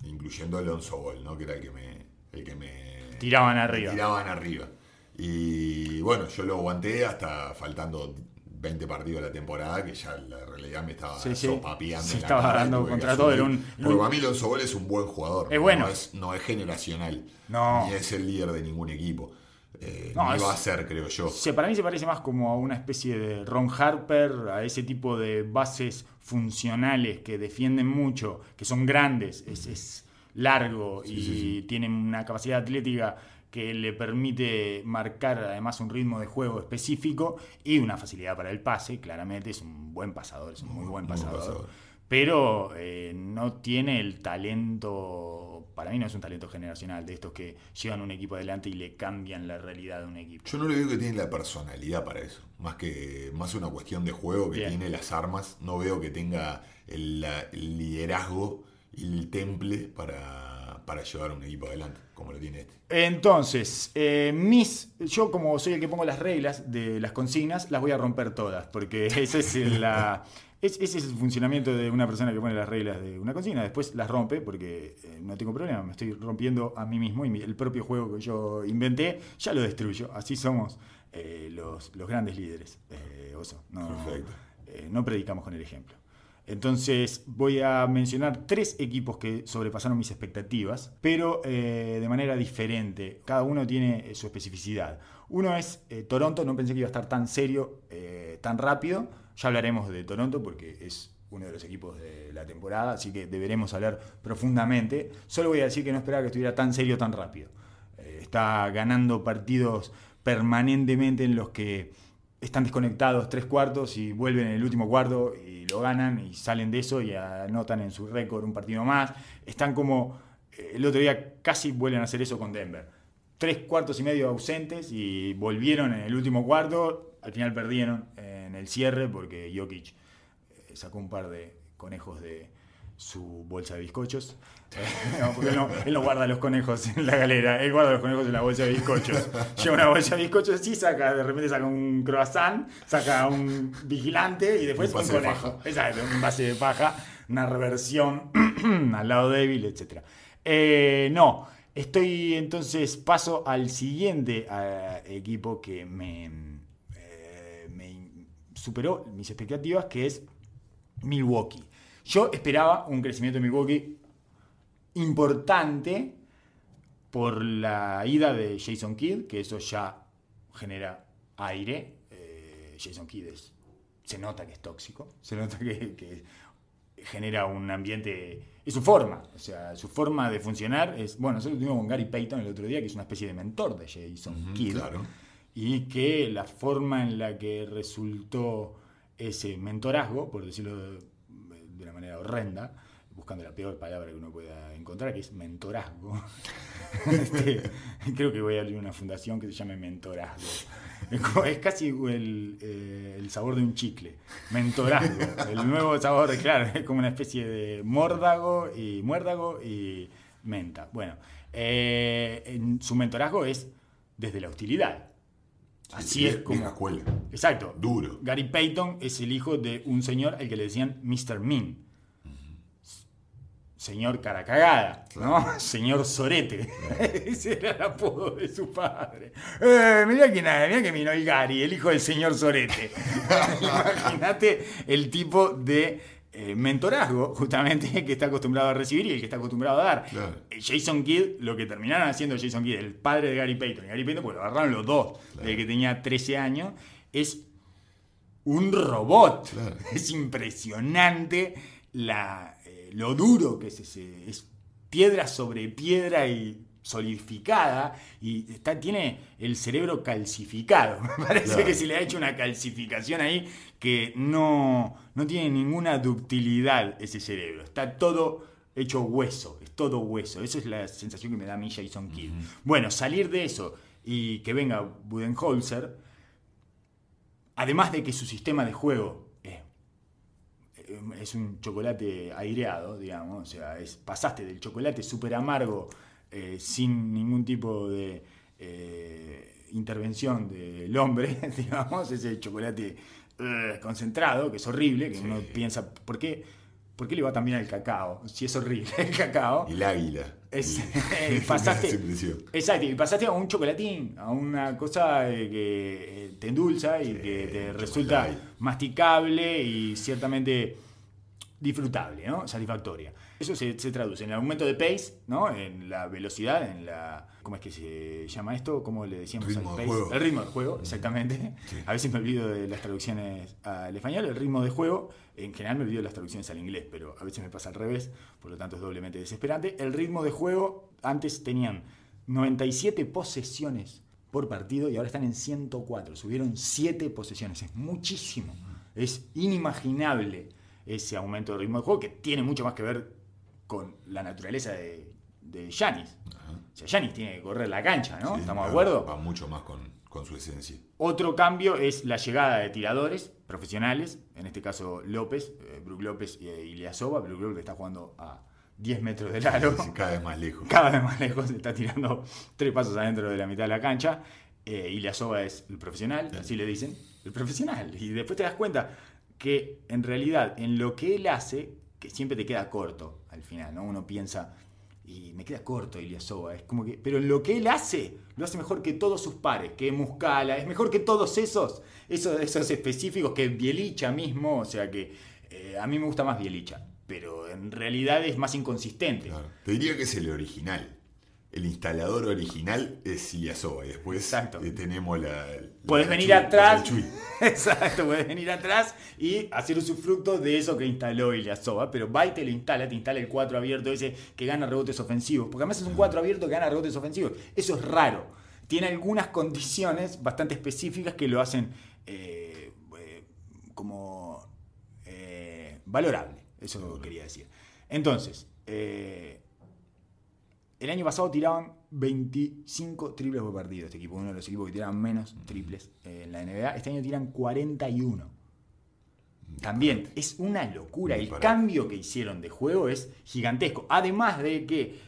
incluyendo Alonso Ball, ¿no? que era el que me, el que me Tiraban me arriba. tiraban arriba. Y bueno, yo lo aguanté hasta faltando 20 partidos de la temporada, que ya la realidad me estaba Sí, sí. sopapeando. Se estaba cara dando contra todo, era un- Porque para mí Alonso Ball es un buen jugador. Es bueno. No es, no es generacional. No. Ni es el líder de ningún equipo. Eh, No, va a ser, creo yo. Se, para mí se parece más como a una especie de Ron Harper, a ese tipo de bases funcionales que defienden mucho, que son grandes, es, es largo y Sí, tienen una capacidad atlética que le permite marcar además un ritmo de juego específico y una facilidad para el pase, claramente es un buen pasador, es un muy buen Muy pasador. Pero eh, no tiene el talento, para mí no es un talento generacional, de estos que llevan un equipo adelante y le cambian la realidad de un equipo. Yo no le veo que tiene la personalidad para eso. Más que más una cuestión de juego que Bien. tiene las armas. No veo que tenga el, la- el liderazgo y el temple para, para llevar un equipo adelante, como lo tiene este. Entonces, eh, mis, yo como soy el que pongo las reglas de las consignas, las voy a romper todas, porque ese es, la, es- ese es el funcionamiento de una persona que pone las reglas de una consigna. Después las rompe, porque eh, no tengo problema, me estoy rompiendo a mí mismo y mi- el propio juego que yo inventé, ya lo destruyo. Así somos eh, los, los grandes líderes. Eh, Oso, no, Perfecto. no predicamos con el ejemplo. Entonces voy a mencionar tres equipos que sobrepasaron mis expectativas, pero eh, de manera diferente. Cada uno tiene eh, su especificidad. Uno es eh, Toronto, no pensé que iba a estar tan serio, tan rápido. Ya hablaremos de Toronto porque es uno de los equipos de la temporada, así que deberemos hablar profundamente. Solo voy a decir que no esperaba que estuviera tan serio tan rápido. Eh, está ganando partidos permanentemente en los que están desconectados tres cuartos y vuelven en el último cuarto y lo ganan y salen de eso y anotan en su récord un partido más. Están como eh, el otro día casi vuelven a hacer eso con Denver. Tres cuartos y medio ausentes y volvieron en el último cuarto. Al final perdieron en el cierre porque Jokic eh, sacó un par de conejos de su bolsa de bizcochos. No, porque él no, él no guarda los conejos en la galera, él guarda los conejos en la bolsa de bizcochos. Lleva una bolsa de bizcochos, sí, saca, de repente saca un croissant, saca un vigilante y después Un un, de conejo. paja. Exacto, un base de paja, una reversión al lado débil, etc. Eh, no, estoy entonces paso al siguiente eh, equipo que me superó mis expectativas, que es Milwaukee. Yo esperaba un crecimiento de Milwaukee importante por la ida de Jason Kidd, que eso ya genera aire. Eh, Jason Kidd es- se nota que es tóxico, se nota que, que genera un ambiente. Es su forma, o sea, su forma de funcionar es. Bueno, nosotros tuvimos con Gary Payton el otro día, que es una especie de mentor de Jason Kidd claro. Y que la forma en la que resultó ese mentorazgo, por decirlo de, una manera horrenda, buscando la peor palabra que uno pueda encontrar, que es mentorazgo. Este, creo que voy a abrir una fundación que se llame Mentorazgo. Es casi el, eh, el sabor de un chicle. Mentorazgo. El nuevo sabor, claro, es como una especie de mórdago y muérdago y menta. Bueno, eh, en su mentorazgo es desde la hostilidad. Así Sí, es como. escuela. Exacto. Duro. Gary Payton es el hijo de un señor al que le decían Mr. Mean. Señor cara cagada, ¿no? Señor Sorete. Ese era el apodo de su padre. Eh, mirá quién es, mirá que vino el Gary, el hijo del señor Sorete. Imagínate el tipo de eh, mentorazgo, justamente, que está acostumbrado a recibir y el que está acostumbrado a dar. Claro. Eh, Jason Kidd, lo que terminaron haciendo Jason Kidd, el padre de Gary Payton, y Gary Payton, pues lo agarraron los dos, desde que tenía 13 años, es un robot. Claro. Es impresionante la, eh, lo duro que es ese. Es piedra sobre piedra y solidificada y está, tiene el cerebro calcificado. Me parece Claro. que se le ha hecho una calcificación ahí que no, no tiene ninguna ductilidad ese cerebro. Está todo hecho hueso, es todo hueso. Esa es la sensación que me da a mí Jason Kidd. Bueno, salir de eso y que venga Budenholzer, además de que su sistema de juego es, es un chocolate aireado, digamos, o sea, es, pasaste del chocolate súper amargo eh, sin ningún tipo de eh, intervención del hombre, digamos, ese chocolate eh, concentrado, que es horrible, que Sí. uno piensa, ¿por qué, ¿por qué le va tan bien al cacao? Si es horrible el cacao. El águila. Es- Y- pasaste-. Exacto, y pasaste a un chocolatín, a una cosa que te endulza y Sí, que te resulta chocolate. masticable y ciertamente disfrutable, ¿no? Satisfactoria. Eso se, se traduce en el aumento de pace, ¿no? En la velocidad, en la... ¿Cómo es que se llama esto? ¿Cómo le decíamos Ritmo al pace? juego. El ritmo del juego, exactamente. Sí. A veces me olvido de las traducciones al español. El ritmo de juego, en general me olvido de las traducciones al inglés, pero a veces me pasa al revés, por lo tanto es doblemente desesperante. El ritmo de juego, antes tenían 97 posesiones por partido y ahora están en 104. Subieron 7 posesiones. Es muchísimo. Es inimaginable ese aumento de ritmo de juego que tiene mucho más que ver con la naturaleza de, de Giannis. O sea, Giannis tiene que correr la cancha, ¿no? Sí, ¿Estamos de acuerdo? Va mucho más con, con su esencia. Otro cambio es la llegada de tiradores profesionales, en este caso López, eh, Brook López y eh, Ilyasova. Brook López está jugando a 10 metros del aro, Sí, Cada vez más lejos. cada vez más lejos, está tirando tres pasos adentro de la mitad de la cancha. Eh, Ilyasova es el profesional, así le dicen, el profesional. Y después te das cuenta que en realidad en lo que él hace, que siempre te queda corto al final, ¿no? Uno piensa, y me queda corto Ilyasova, es como que, pero lo que él hace, lo hace mejor que todos sus pares, que Muscala, es mejor que todos esos, esos, esos específicos que Bielicha mismo, o sea que eh, a mí me gusta más Bielicha, pero en realidad es más inconsistente. Te diría que es el original. El instalador original es Ilyasova. Y después Exacto. eh, tenemos la. la Puedes venir atrás. Exacto, puedes venir atrás y hacer usufructo de eso que instaló Ilyasova. Pero va y te lo instala, te instala el 4 abierto ese que gana rebotes ofensivos. Porque además es un 4 abierto que gana rebotes ofensivos. Eso es raro. Tiene algunas condiciones bastante específicas que lo hacen eh, eh, como eh, valorable. Eso quería decir. Entonces, eh, el año pasado tiraban 25 triples por partido este equipo, uno de los equipos que tiraban menos triples en la NBA. Este año tiran 41. También es una locura. El cambio que hicieron de juego es gigantesco. Además de que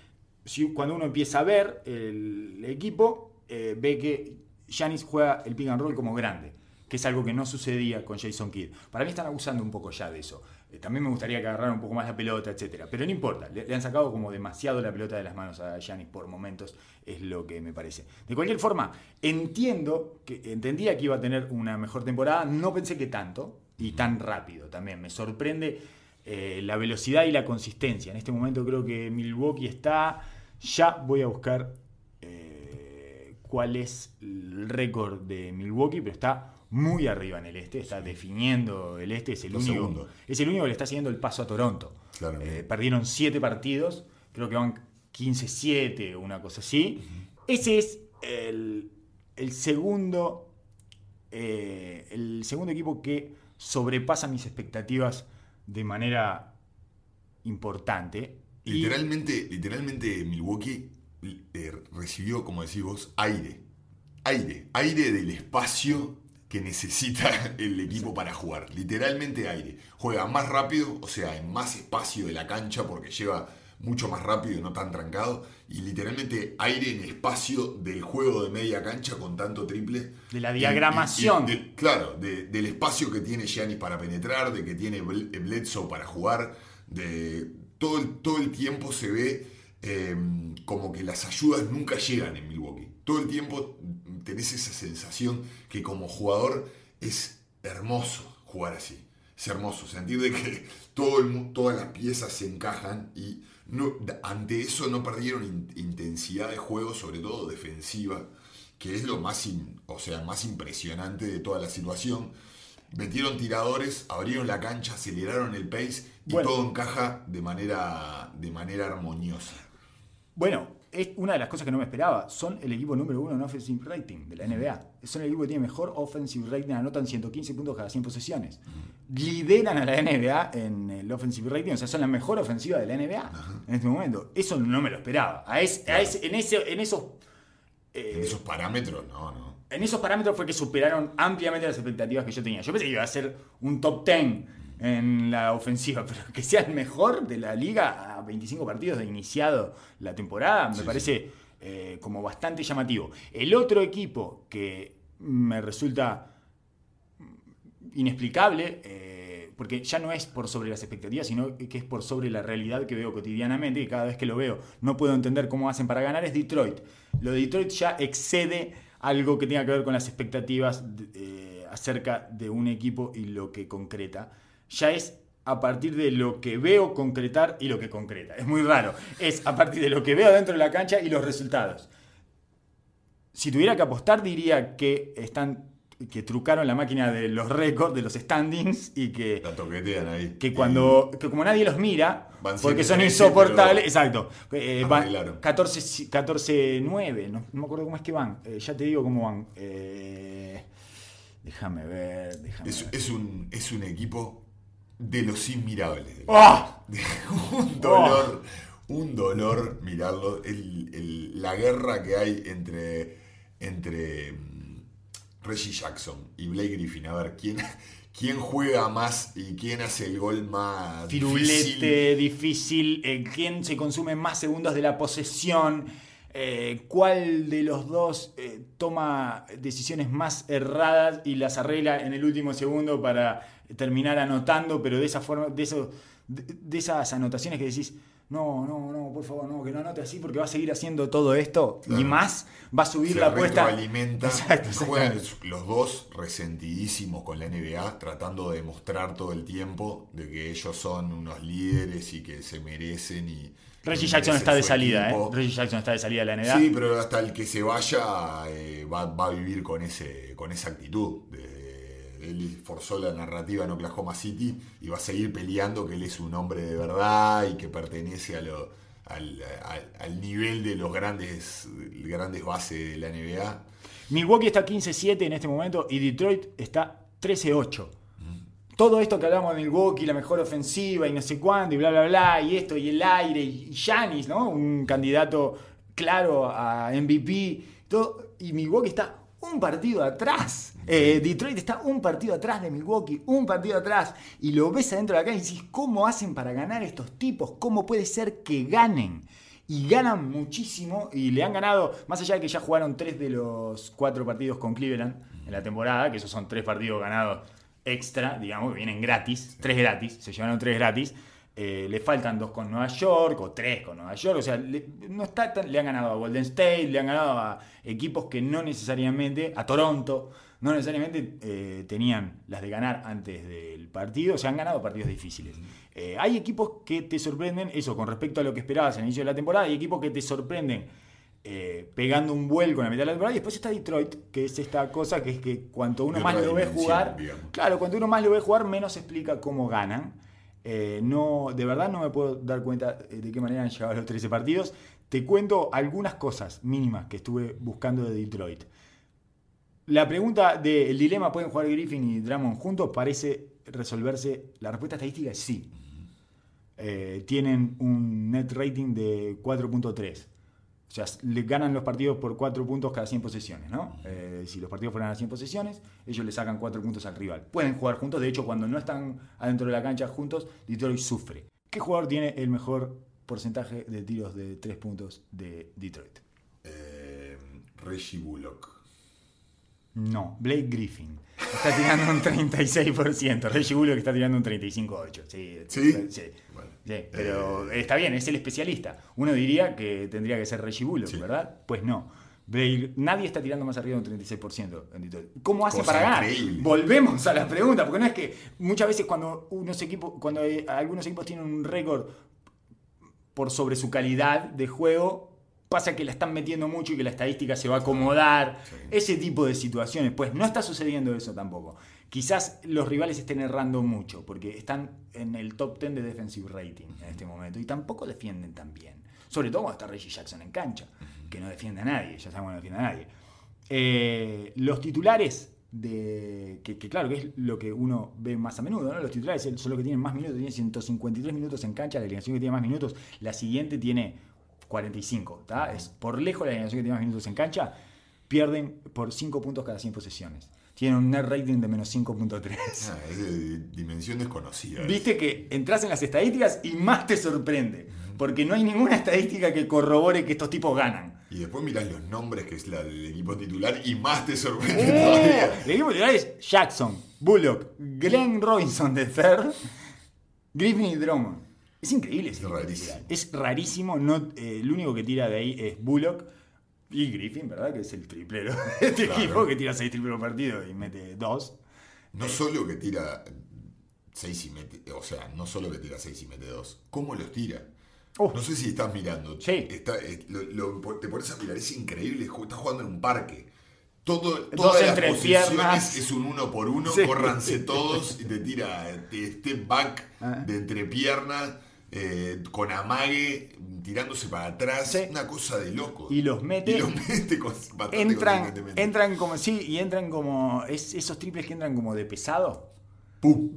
si, cuando uno empieza a ver el equipo, eh, ve que Giannis juega el pick and roll como grande, que es algo que no sucedía con Jason Kidd. Para mí están abusando un poco ya de eso. También me gustaría que agarraran un poco más la pelota, etcétera. Pero no importa, le, le han sacado como demasiado la pelota de las manos a Giannis por momentos, es lo que me parece. De cualquier forma, entiendo que entendía que iba a tener una mejor temporada, no pensé que tanto y tan rápido también. Me sorprende eh, la velocidad y la consistencia. En este momento creo que Milwaukee está. Ya voy a buscar eh, cuál es el récord de Milwaukee, pero está muy arriba en el este, está definiendo el este, es el, Los único, segundos. es el único que le está siguiendo el paso a Toronto. Eh, perdieron 7 partidos, creo que van 15-7 o una cosa así. Ese es el, el segundo eh, el segundo equipo que sobrepasa mis expectativas de manera importante. Y- Literalmente, literalmente Milwaukee eh, recibió, como decís vos, aire. Aire. Aire del espacio que necesita el equipo para jugar. Literalmente aire. Juega más rápido, o sea, en más espacio de la cancha porque lleva mucho más rápido y no tan trancado. Y literalmente aire en espacio del juego de media cancha con tanto triple. De la Y- y- diagramación. y de- claro, de- del espacio que tiene Giannis para penetrar, de que tiene Bl- Bledsoe para jugar, de todo el, todo el tiempo se ve eh, como que las ayudas nunca llegan en Milwaukee. Todo el tiempo tenés esa sensación que como jugador es hermoso jugar así. es hermoso sentir de que todo el, todas las piezas se encajan y no, ante eso no perdieron in- intensidad de juego, sobre todo defensiva, que es lo más, in- o sea, más impresionante de toda la situación. Metieron tiradores, abrieron la cancha, aceleraron el pace y Bueno. todo encaja de manera, de manera armoniosa. Bueno, es una de las cosas que no me esperaba. Son el equipo número uno en offensive rating de la NBA. Son el equipo que tiene mejor offensive rating, anotan 115 puntos cada 100 posesiones. Lideran a la NBA en el offensive rating, o sea, son la mejor ofensiva de la NBA en este momento. Eso no me lo esperaba. A es- a es- en, ese, en esos eh, En esos parámetros, no, no. en esos parámetros fue que superaron ampliamente las expectativas que yo tenía. Yo pensé que iba a ser un top 10 en la ofensiva, pero que sea el mejor de la liga a 25 partidos de iniciado la temporada, me Sí, parece eh, como bastante llamativo. El otro equipo que me resulta inexplicable, eh, porque ya no es por sobre las expectativas, sino que es por sobre la realidad que veo cotidianamente, y cada vez que lo veo no puedo entender cómo hacen para ganar, es Detroit. Lo de Detroit ya excede algo que tenga que ver con las expectativas eh, acerca de un equipo y lo que concreta. Ya es a partir de lo que veo concretar y lo que concreta. Es muy raro. Es a partir de lo que veo dentro de la cancha y los resultados. Si tuviera que apostar, diría que están que trucaron la máquina de los récords, de los standings, y que, La toquetean ahí. que cuando, que como nadie los mira, Van porque son insoportables, exacto, eh, van arreglaron. 14, 14 9, no, no me acuerdo cómo es que van, eh, ya te digo cómo van. Eh, déjame ver, déjame Es, ver. es un, es un equipo de los inmirables. ¡Ah! un dolor, un dolor mirarlo. El- el- la guerra que hay entre, entre mm, Reggie Jackson y Blake Griffin. A ver, ¿quién, quién juega más y quién hace el gol más difícil? Firulete, difícil, eh, quién se consume más segundos de la posesión, eh, cuál de los dos eh, toma decisiones más erradas y las arregla en el último segundo para terminar anotando, pero de esa forma, de, eso, de, de esas anotaciones que decís, no, no, no, por favor, no, que no anote así porque va a seguir haciendo todo esto y más, va a subir se la apuesta. retroalimenta. Exacto, Juegan exactamente. los dos resentidísimos con la NBA, tratando de demostrar todo el tiempo de que ellos son unos líderes y que se merecen y Reggie Jackson está de salida, ¿eh? Reggie Jackson está de salida de la NBA. Sí, pero hasta el que se vaya eh, va, va a vivir con, ese, con esa actitud. Él forzó la narrativa en Oklahoma City y va a seguir peleando que él es un hombre de verdad y que pertenece a lo- al, al- al nivel de los grandes, grandes bases de la NBA. Milwaukee está 15-7 en este momento y Detroit está 13-8. Todo esto que hablamos de Milwaukee, la mejor ofensiva y no sé cuándo, y bla, bla, bla, y esto, y el aire, y Giannis, ¿no? Un candidato claro a MVP, todo, y Milwaukee está un partido atrás. Eh, Detroit está un partido atrás de Milwaukee, un partido atrás, y lo ves adentro de acá y decís, ¿cómo hacen para ganar estos tipos? ¿Cómo puede ser que ganen? y ganan muchísimo y le han ganado, más allá de que ya jugaron tres de los cuatro partidos con Cleveland en la temporada, que esos son tres partidos ganados extra, digamos, que vienen gratis, tres gratis, se llevaron tres gratis. eh, le faltan dos con Nueva York o tres con Nueva York, o sea, le, no está tan- le han ganado a Golden State, le han ganado a equipos que no necesariamente, a Toronto, no necesariamente eh, tenían las de ganar antes del partido, o sea, han ganado partidos difíciles. Eh, hay equipos que te sorprenden, eso con respecto a lo que esperabas al inicio de la temporada, hay equipos que te sorprenden eh, pegando un vuelco en la mitad de la temporada, y después está Detroit, que es esta cosa que es que cuanto uno De más lo ve jugar, digamos. claro, cuanto uno más lo ve jugar, menos explica cómo ganan. Eh, no, de verdad no me puedo dar cuenta eh, de qué manera han llegado los 13 partidos. Te cuento algunas cosas mínimas que estuve buscando de Detroit. La pregunta del dilema, ¿pueden jugar Griffin y Drummond juntos? Parece resolverse. La respuesta estadística es sí. Eh, tienen un net rating de 4.3. O sea, le ganan los partidos por 4 puntos cada 100 posesiones, ¿no? Eh, si los partidos fueran a 100 posesiones, ellos le sacan 4 puntos al rival. Pueden jugar juntos, de hecho, cuando no están adentro de la cancha juntos, Detroit sufre. ¿Qué jugador tiene el mejor porcentaje de tiros de 3 puntos de Detroit? Eh, Reggie Bullock. No, Blake Griffin. Está tirando un 36%. Reggie Bullock está tirando un 35,8%. Sí, ¿Sí? sí. Bueno, Sí, pero está bien, es el especialista. Uno diría que tendría que ser Reggie Bullock, Sí. ¿verdad? Pues no. Bail- nadie está tirando más arriba de un 36% en Detroit. ¿Cómo hace Cosa para ganar? increíble. Volvemos a la pregunta, porque no es que muchas veces cuando unos equipos, cuando eh, algunos equipos tienen un récord por sobre su calidad de juego, pasa que la están metiendo mucho y que la estadística se va a acomodar. Sí. Ese tipo de situaciones, pues no está sucediendo eso tampoco. Quizás los rivales estén errando mucho, porque están en el top 10 de defensive rating en este momento y tampoco defienden tan bien. Sobre todo cuando está Reggie Jackson en cancha, que no defiende a nadie, ya sabemos que no defiende a nadie. Eh, los titulares de. Que, que claro que es lo que uno ve más a menudo, ¿no? Los titulares son los que tienen más minutos, tienen 153 minutos en cancha, la alineación que tiene más minutos, la siguiente tiene 45, ¿tá? Es por lejos la alineación que tiene más minutos en cancha, pierden por 5 puntos cada 100 posesiones. Tienen un net rating de menos 5.3. Ah, es de dimensión desconocida. Viste que entras en las estadísticas y más te sorprende. Porque no hay ninguna estadística que corrobore que estos tipos ganan. Y después mirás los nombres que es la del equipo titular y más te sorprende ¡Oh! todavía. El equipo titular es Jackson, Bullock, Glenn Robinson de third, Griffin y Drummond. Es increíble Es rarísimo. Es rarísimo. No, eh, el único que tira de ahí es Bullock y Griffin, ¿verdad? Que es el triplero de este Claro. equipo que tira 6 triples por partido y mete 2. No solo que tira 6 y mete, o sea, no solo que tira 6 y mete 2, ¿cómo los tira? Oh. No sé si estás mirando. Sí. Está, eh, lo- lo- te pones a mirar, es increíble. Estás jugando en un parque. Todo, Dos todas las posiciones piernas. es un uno por uno. Sí. Córranse todos y te tira te step back Ah. de entrepierna, eh, con amague, tirándose para atrás. Sí. Una cosa de loco. Y los mete. Y los mete con- Entran, entran como, sí, y entran como, es, esos triples que entran como de pesado. Pum.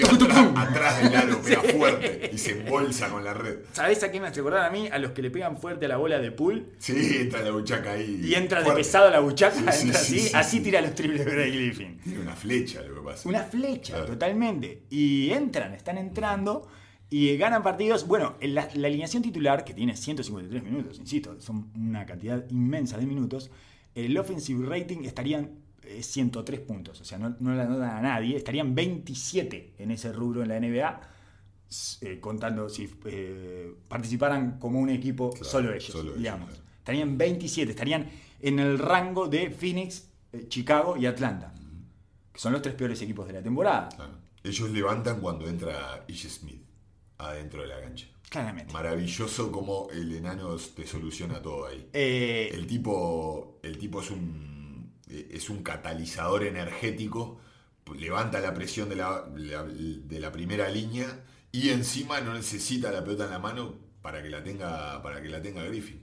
Pega, atrás, del aro, pega fuerte y se embolsa con la red. ¿Sabés a qué me hace acordar a mí? A los que le pegan fuerte a la bola de pool Sí, entra la buchaca ahí. y entra de pesado la buchaca, Sí, entra así, sí, así sí. tira los triples de Griffin. Tiene una flecha lo que pasa. Una flecha, totalmente. Y entran, están entrando y ganan partidos. Bueno, en la, la alineación titular, que tiene 153 minutos, insisto, son una cantidad inmensa de minutos, el offensive rating estarían eh, 103 puntos. O sea, no, no la notan a nadie. Estarían 27 en ese rubro en la NBA. eh, contando si eh, participaran como un equipo Claro, solo ellos, solo ellos, digamos. claro. Estarían 27, estarían en el rango de Phoenix, eh, Chicago y Atlanta, que son los tres peores equipos de la temporada. Claro. Ellos levantan cuando entra Ish Smith adentro de la cancha. Claramente. Maravilloso como el enano te soluciona todo ahí. El tipo, el tipo es un es un catalizador energético, levanta la presión de la, de la primera línea y encima no necesita la pelota en la mano para que la tenga, para que la tenga Griffin.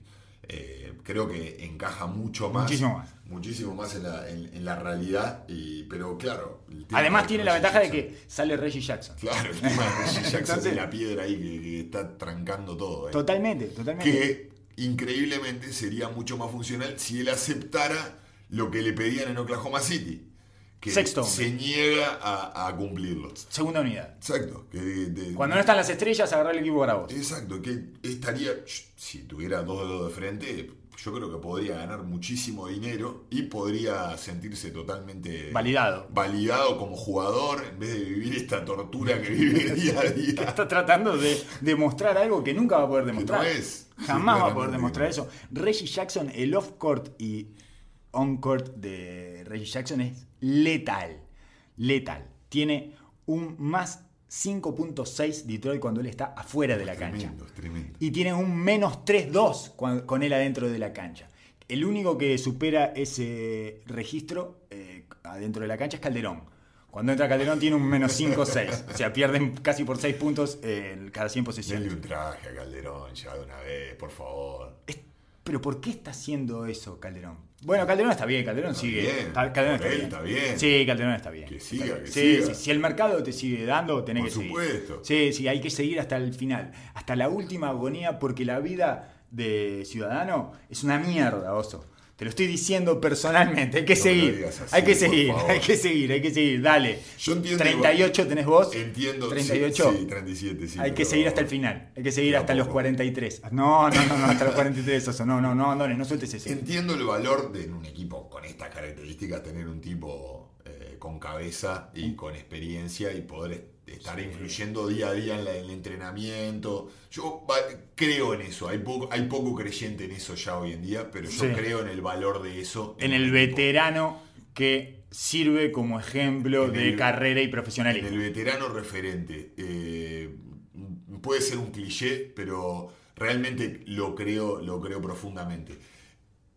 Eh, creo que encaja mucho más. Muchísimo más. Muchísimo más en la, en- en la realidad. y- pero claro. además de tiene la ventaja de que sale Reggie Jackson. Claro, el tema de Reggie Jackson Entonces- es la piedra ahí que, que está trancando todo. ¿eh? Totalmente, totalmente. que increíblemente sería mucho más funcional si él aceptara lo que le pedían en Oklahoma City. Que Sexto. se niega a, a cumplirlo. Segunda unidad. Exacto. Que de- de- Cuando no están las estrellas, agarrar el equipo para vos. Exacto, que estaría, si tuviera dos dedos de frente, yo creo que podría ganar muchísimo dinero y podría sentirse totalmente Validado. validado como jugador en vez de vivir esta tortura que vive día a día. Está tratando de demostrar algo que nunca va a poder demostrar. no es. Jamás Sí, va a poder demostrar no. eso. Reggie Jackson, el off-court y on-court de Reggie Jackson es letal. Letal. Tiene un más 5.6 Detroit cuando él está afuera de la cancha. Tremendo, es tremendo. Y tiene un menos 3-2 cuan- con él adentro de la cancha. El único que supera ese registro eh, adentro de la cancha es Calderón. Cuando entra Calderón tiene un menos 5-6. O sea, pierden casi por 6 puntos eh, cada 100 posesiones. Denle un traje a Calderón ya de una vez, por favor. Es- Pero ¿por qué está haciendo eso Calderón? Bueno, Calderón está bien, Calderón Está sigue. bien, Calderón está bien. está bien. Sí, Calderón está bien. Que siga, bien. que Sí, siga. sí, Si el mercado te sigue dando, tenés Por que seguir. supuesto. Sí, sí, hay que seguir hasta el final. Hasta la última agonía, porque la vida de ciudadano es una mierda, oso. Te lo estoy diciendo personalmente, hay que No seguir. así, hay que seguir, favor. hay que seguir, hay que seguir. Dale. Yo entiendo 38 tenés vos. Entiendo. sí, 38. Sí, 37, sí. hay que seguir hasta el final. Hay que seguir hasta los poco. 43. No, no, no, no, hasta los 43, oso. No, no, no, no, no sueltes ese. Entiendo el valor de en un equipo con estas características tener un tipo eh, con cabeza y con experiencia y poder estar influyendo día a día en, la- en el entrenamiento. Yo creo en eso, hay poco, hay poco creyente en eso ya hoy en día, pero yo Sí. creo en el valor de eso. En el veterano que sirve como ejemplo En de el- carrera y En profesionalismo. el veterano referente. eh, puede ser un cliché, pero realmente lo creo, lo creo profundamente.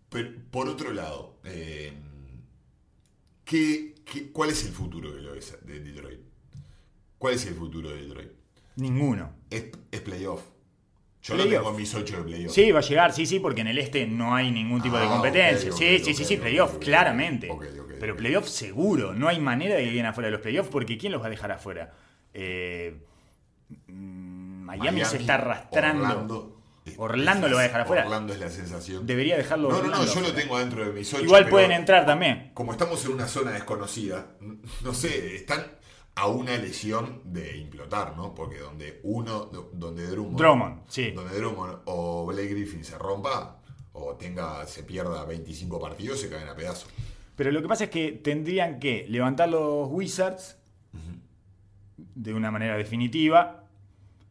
Pero, por otro lado, eh, ¿qué- qué- cuál es el futuro de, lo de- de Detroit? ¿Cuál es el futuro de Detroit? Ninguno. Es, es playoff. Yo lo tengo en mis 8 de playoff. Sí, va a llegar, sí, sí, porque en el este no hay ningún tipo de Ah, competencia. sí, sí, sí, sí, playoff, claramente. ok, ok, Pero playoff seguro, no hay manera de que queden afuera de los playoffs porque ¿quién los va a dejar afuera? Eh, mm, Miami, se está arrastrando. Orlando, Orlando lo va a dejar afuera. Orlando es la sensación. Debería dejarlo no, no, no, yo lo tengo dentro de mis 8. Igual pueden entrar también. Como estamos en una zona desconocida, no sé, están a una lesión de implotar, ¿no? Porque donde uno, donde Drummond, Drummond, sí. donde Drummond o Blake Griffin se rompa o tenga, se pierda 25 partidos, se caen a pedazos. Pero lo que pasa es que tendrían que levantar los Wizards de una manera definitiva.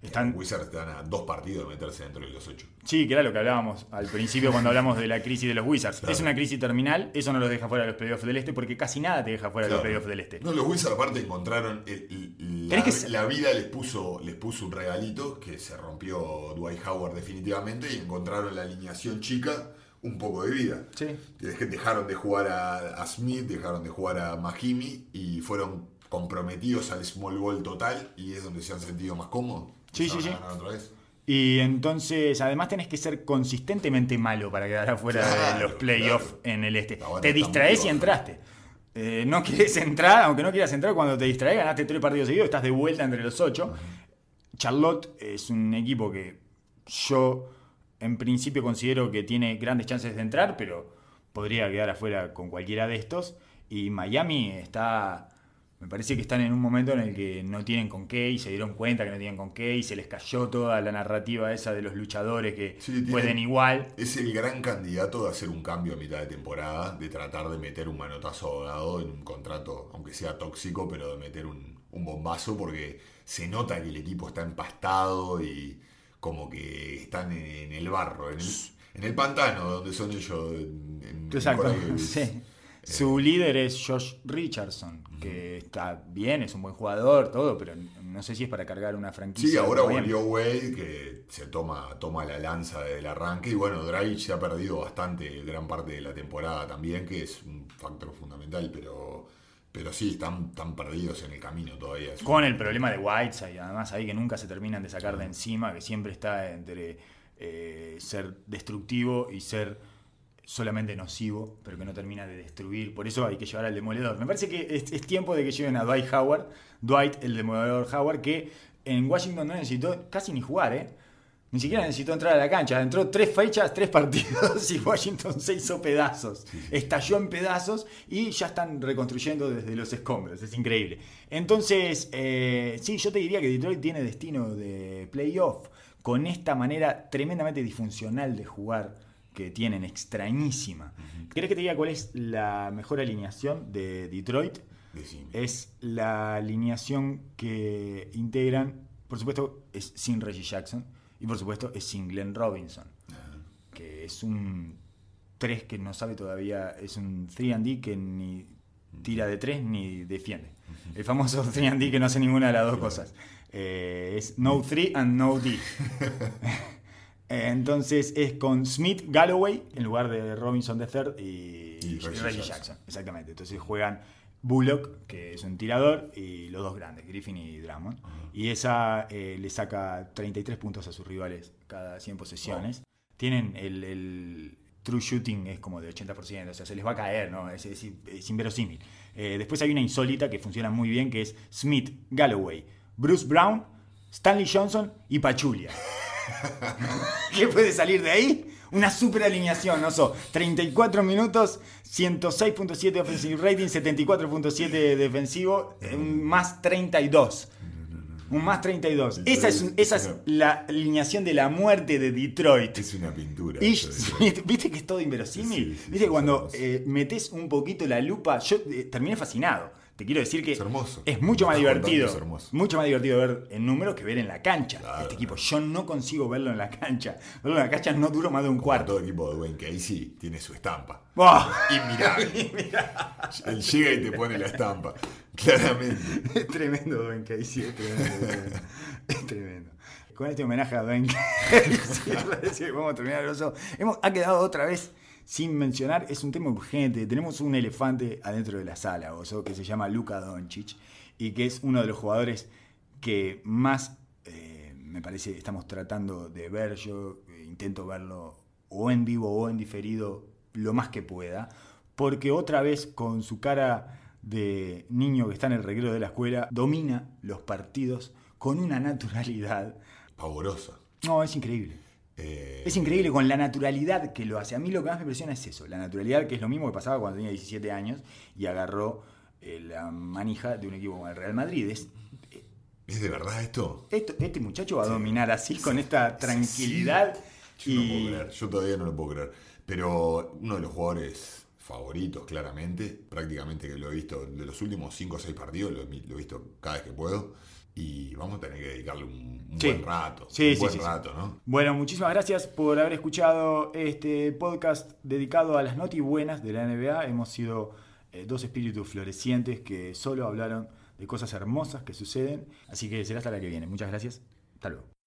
Están... Están, Wizards te dan a dos partidos de meterse dentro de los 8. sí, que era lo que hablábamos al principio cuando hablamos de la crisis de los Wizards. Claro. Es una crisis terminal, eso no los deja fuera de los playoffs del este porque casi nada te deja fuera de los playoffs del este. No, los Wizards aparte encontraron. el- el- la, que- la vida les puso, les puso un regalito que se rompió Dwight Howard definitivamente y encontraron la alineación chica un poco de vida. Sí. Dej- Dejaron de jugar a, a Smith, dejaron de jugar a Mahimi y fueron comprometidos al small ball total y es donde se han sentido más cómodos. Sí, sí, sí. ganar otra vez. Y entonces, además tenés que ser consistentemente malo para quedar afuera de los playoffs claro. en el este. Te distraes y entraste. Eh, no quieres entrar, aunque no quieras entrar, cuando te distraes, ganaste tres partidos seguidos, estás de vuelta entre los ocho. Charlotte es un equipo que yo en principio considero que tiene grandes chances de entrar, pero podría quedar afuera con cualquiera de estos. Y Miami está, me parece que están en un momento en el que no tienen con qué y se dieron cuenta que no tienen con qué y se les cayó toda la narrativa esa de los luchadores que Sí, pueden igual. Es el gran candidato de hacer un cambio a mitad de temporada, de tratar de meter un manotazo ahogado en un contrato, aunque sea tóxico, pero de meter un, un bombazo, porque se nota que el equipo está empastado y como que están en, en el barro, en el, en el pantano, donde son ellos. En, en Exacto, sí. Su líder es Josh Richardson, que está bien, es un buen jugador, todo, pero no sé si es para cargar una franquicia. Sí, ahora volvió Wade, que se toma, toma la lanza del arranque. Y bueno, Dragic se ha perdido bastante, gran parte de la temporada también, que es un factor fundamental, pero, pero sí, están, están perdidos en el camino todavía. Con el problema de Whiteside, además ahí que nunca se terminan de sacar de encima, que siempre está entre eh, ser destructivo y ser solamente nocivo, pero que no termina de destruir. Por eso hay que llevar al demoledor. Me parece que es, es tiempo de que lleven a Dwight Howard, Dwight el demoledor Howard, que en Washington no necesitó casi ni jugar, ¿eh? Ni siquiera necesitó entrar a la cancha. Entró tres fechas, tres partidos y Washington se hizo pedazos. Estalló en pedazos y ya están reconstruyendo desde los escombros. Es increíble. Entonces, eh, sí, yo te diría que Detroit tiene destino de playoff con esta manera tremendamente disfuncional de jugar que tienen, extrañísima. ¿Querés que te diga cuál es la mejor alineación de Detroit? Decime. Es la alineación que integran, por supuesto, es sin Reggie Jackson y por supuesto es sin Glenn Robinson, que es un 3 que no sabe todavía, es un 3D que ni tira de 3 ni defiende. El famoso 3D que no hace ninguna de las dos cosas. Eh, es no 3 and no D. Eh, Entonces es con Smith Galloway en lugar de Robinson III y, Y y Reggie Jackson. Jackson. Exactamente. Entonces juegan Bullock, que es un tirador, y los dos grandes, Griffin y Drummond. Y esa eh, le saca 33 puntos a sus rivales cada 100 posesiones. Tienen el, el true shooting es como de 80%, o sea, se les va a caer, ¿no? Es, es- es inverosímil. Eh, después hay una insólita que funciona muy bien, que es Smith, Galloway, Bruce Brown, Stanley Johnson y Pachulia. ¿Qué puede salir de ahí? Una super alineación, ¿no? So, 34 minutos, 106.7 offensive rating, 74.7 defensivo, eh, un más 32. Un más 32. Esa es, esa es la alineación de la muerte de Detroit. Es una pintura. Viste que es todo inverosímil. Sí, sí, viste sí, que cuando eh, metes un poquito la lupa, yo eh, terminé fascinado. Te quiero decir que Es hermoso. es mucho más divertido. es. Mucho más divertido ver en números que ver en la cancha. Claro, este equipo, yo no consigo verlo en la cancha. Verlo en la cancha no duro más de un Como cuarto. Todo equipo de Dwayne Casey tiene su estampa. ¡Buah! Inmirable. Él llega y te pone la estampa. Claramente. Es tremendo Dwayne Casey, es tremendo. es tremendo. Con este homenaje a Dwayne Casey, vamos a terminar el oso. Hemos, ha quedado otra vez sin mencionar, es un tema urgente. Tenemos un elefante adentro de la sala, oso, que se llama Luka Doncic y que es uno de los jugadores que más, eh, me parece, estamos tratando de ver. Yo eh, intento verlo o en vivo o en diferido lo más que pueda, porque otra vez con su cara de niño que está en el recreo de la escuela, domina los partidos con una naturalidad. Pavorosa. No, es increíble. Eh, Es increíble con la naturalidad que lo hace. A mí lo que más me impresiona es eso, la naturalidad que es lo mismo que pasaba cuando tenía 17 años y agarró eh, la manija de un equipo como el Real Madrid. Es, ¿Es de verdad esto? esto- este muchacho va a dominar así, con esta tranquilidad. Yo no y puedo creer, yo todavía no lo puedo creer. Pero uno de los jugadores favoritos, claramente, prácticamente que lo he visto de los últimos 5 o 6 partidos, lo he visto cada vez que puedo. Y vamos a tener que dedicarle un, un Sí. buen rato. Sí, un sí, buen sí. rato, ¿no? Bueno, muchísimas gracias por haber escuchado este podcast dedicado a las noti buenas de la NBA. Hemos sido eh, dos espíritus florecientes que solo hablaron de cosas hermosas que suceden. Así que será hasta la que viene. Muchas gracias. Hasta luego.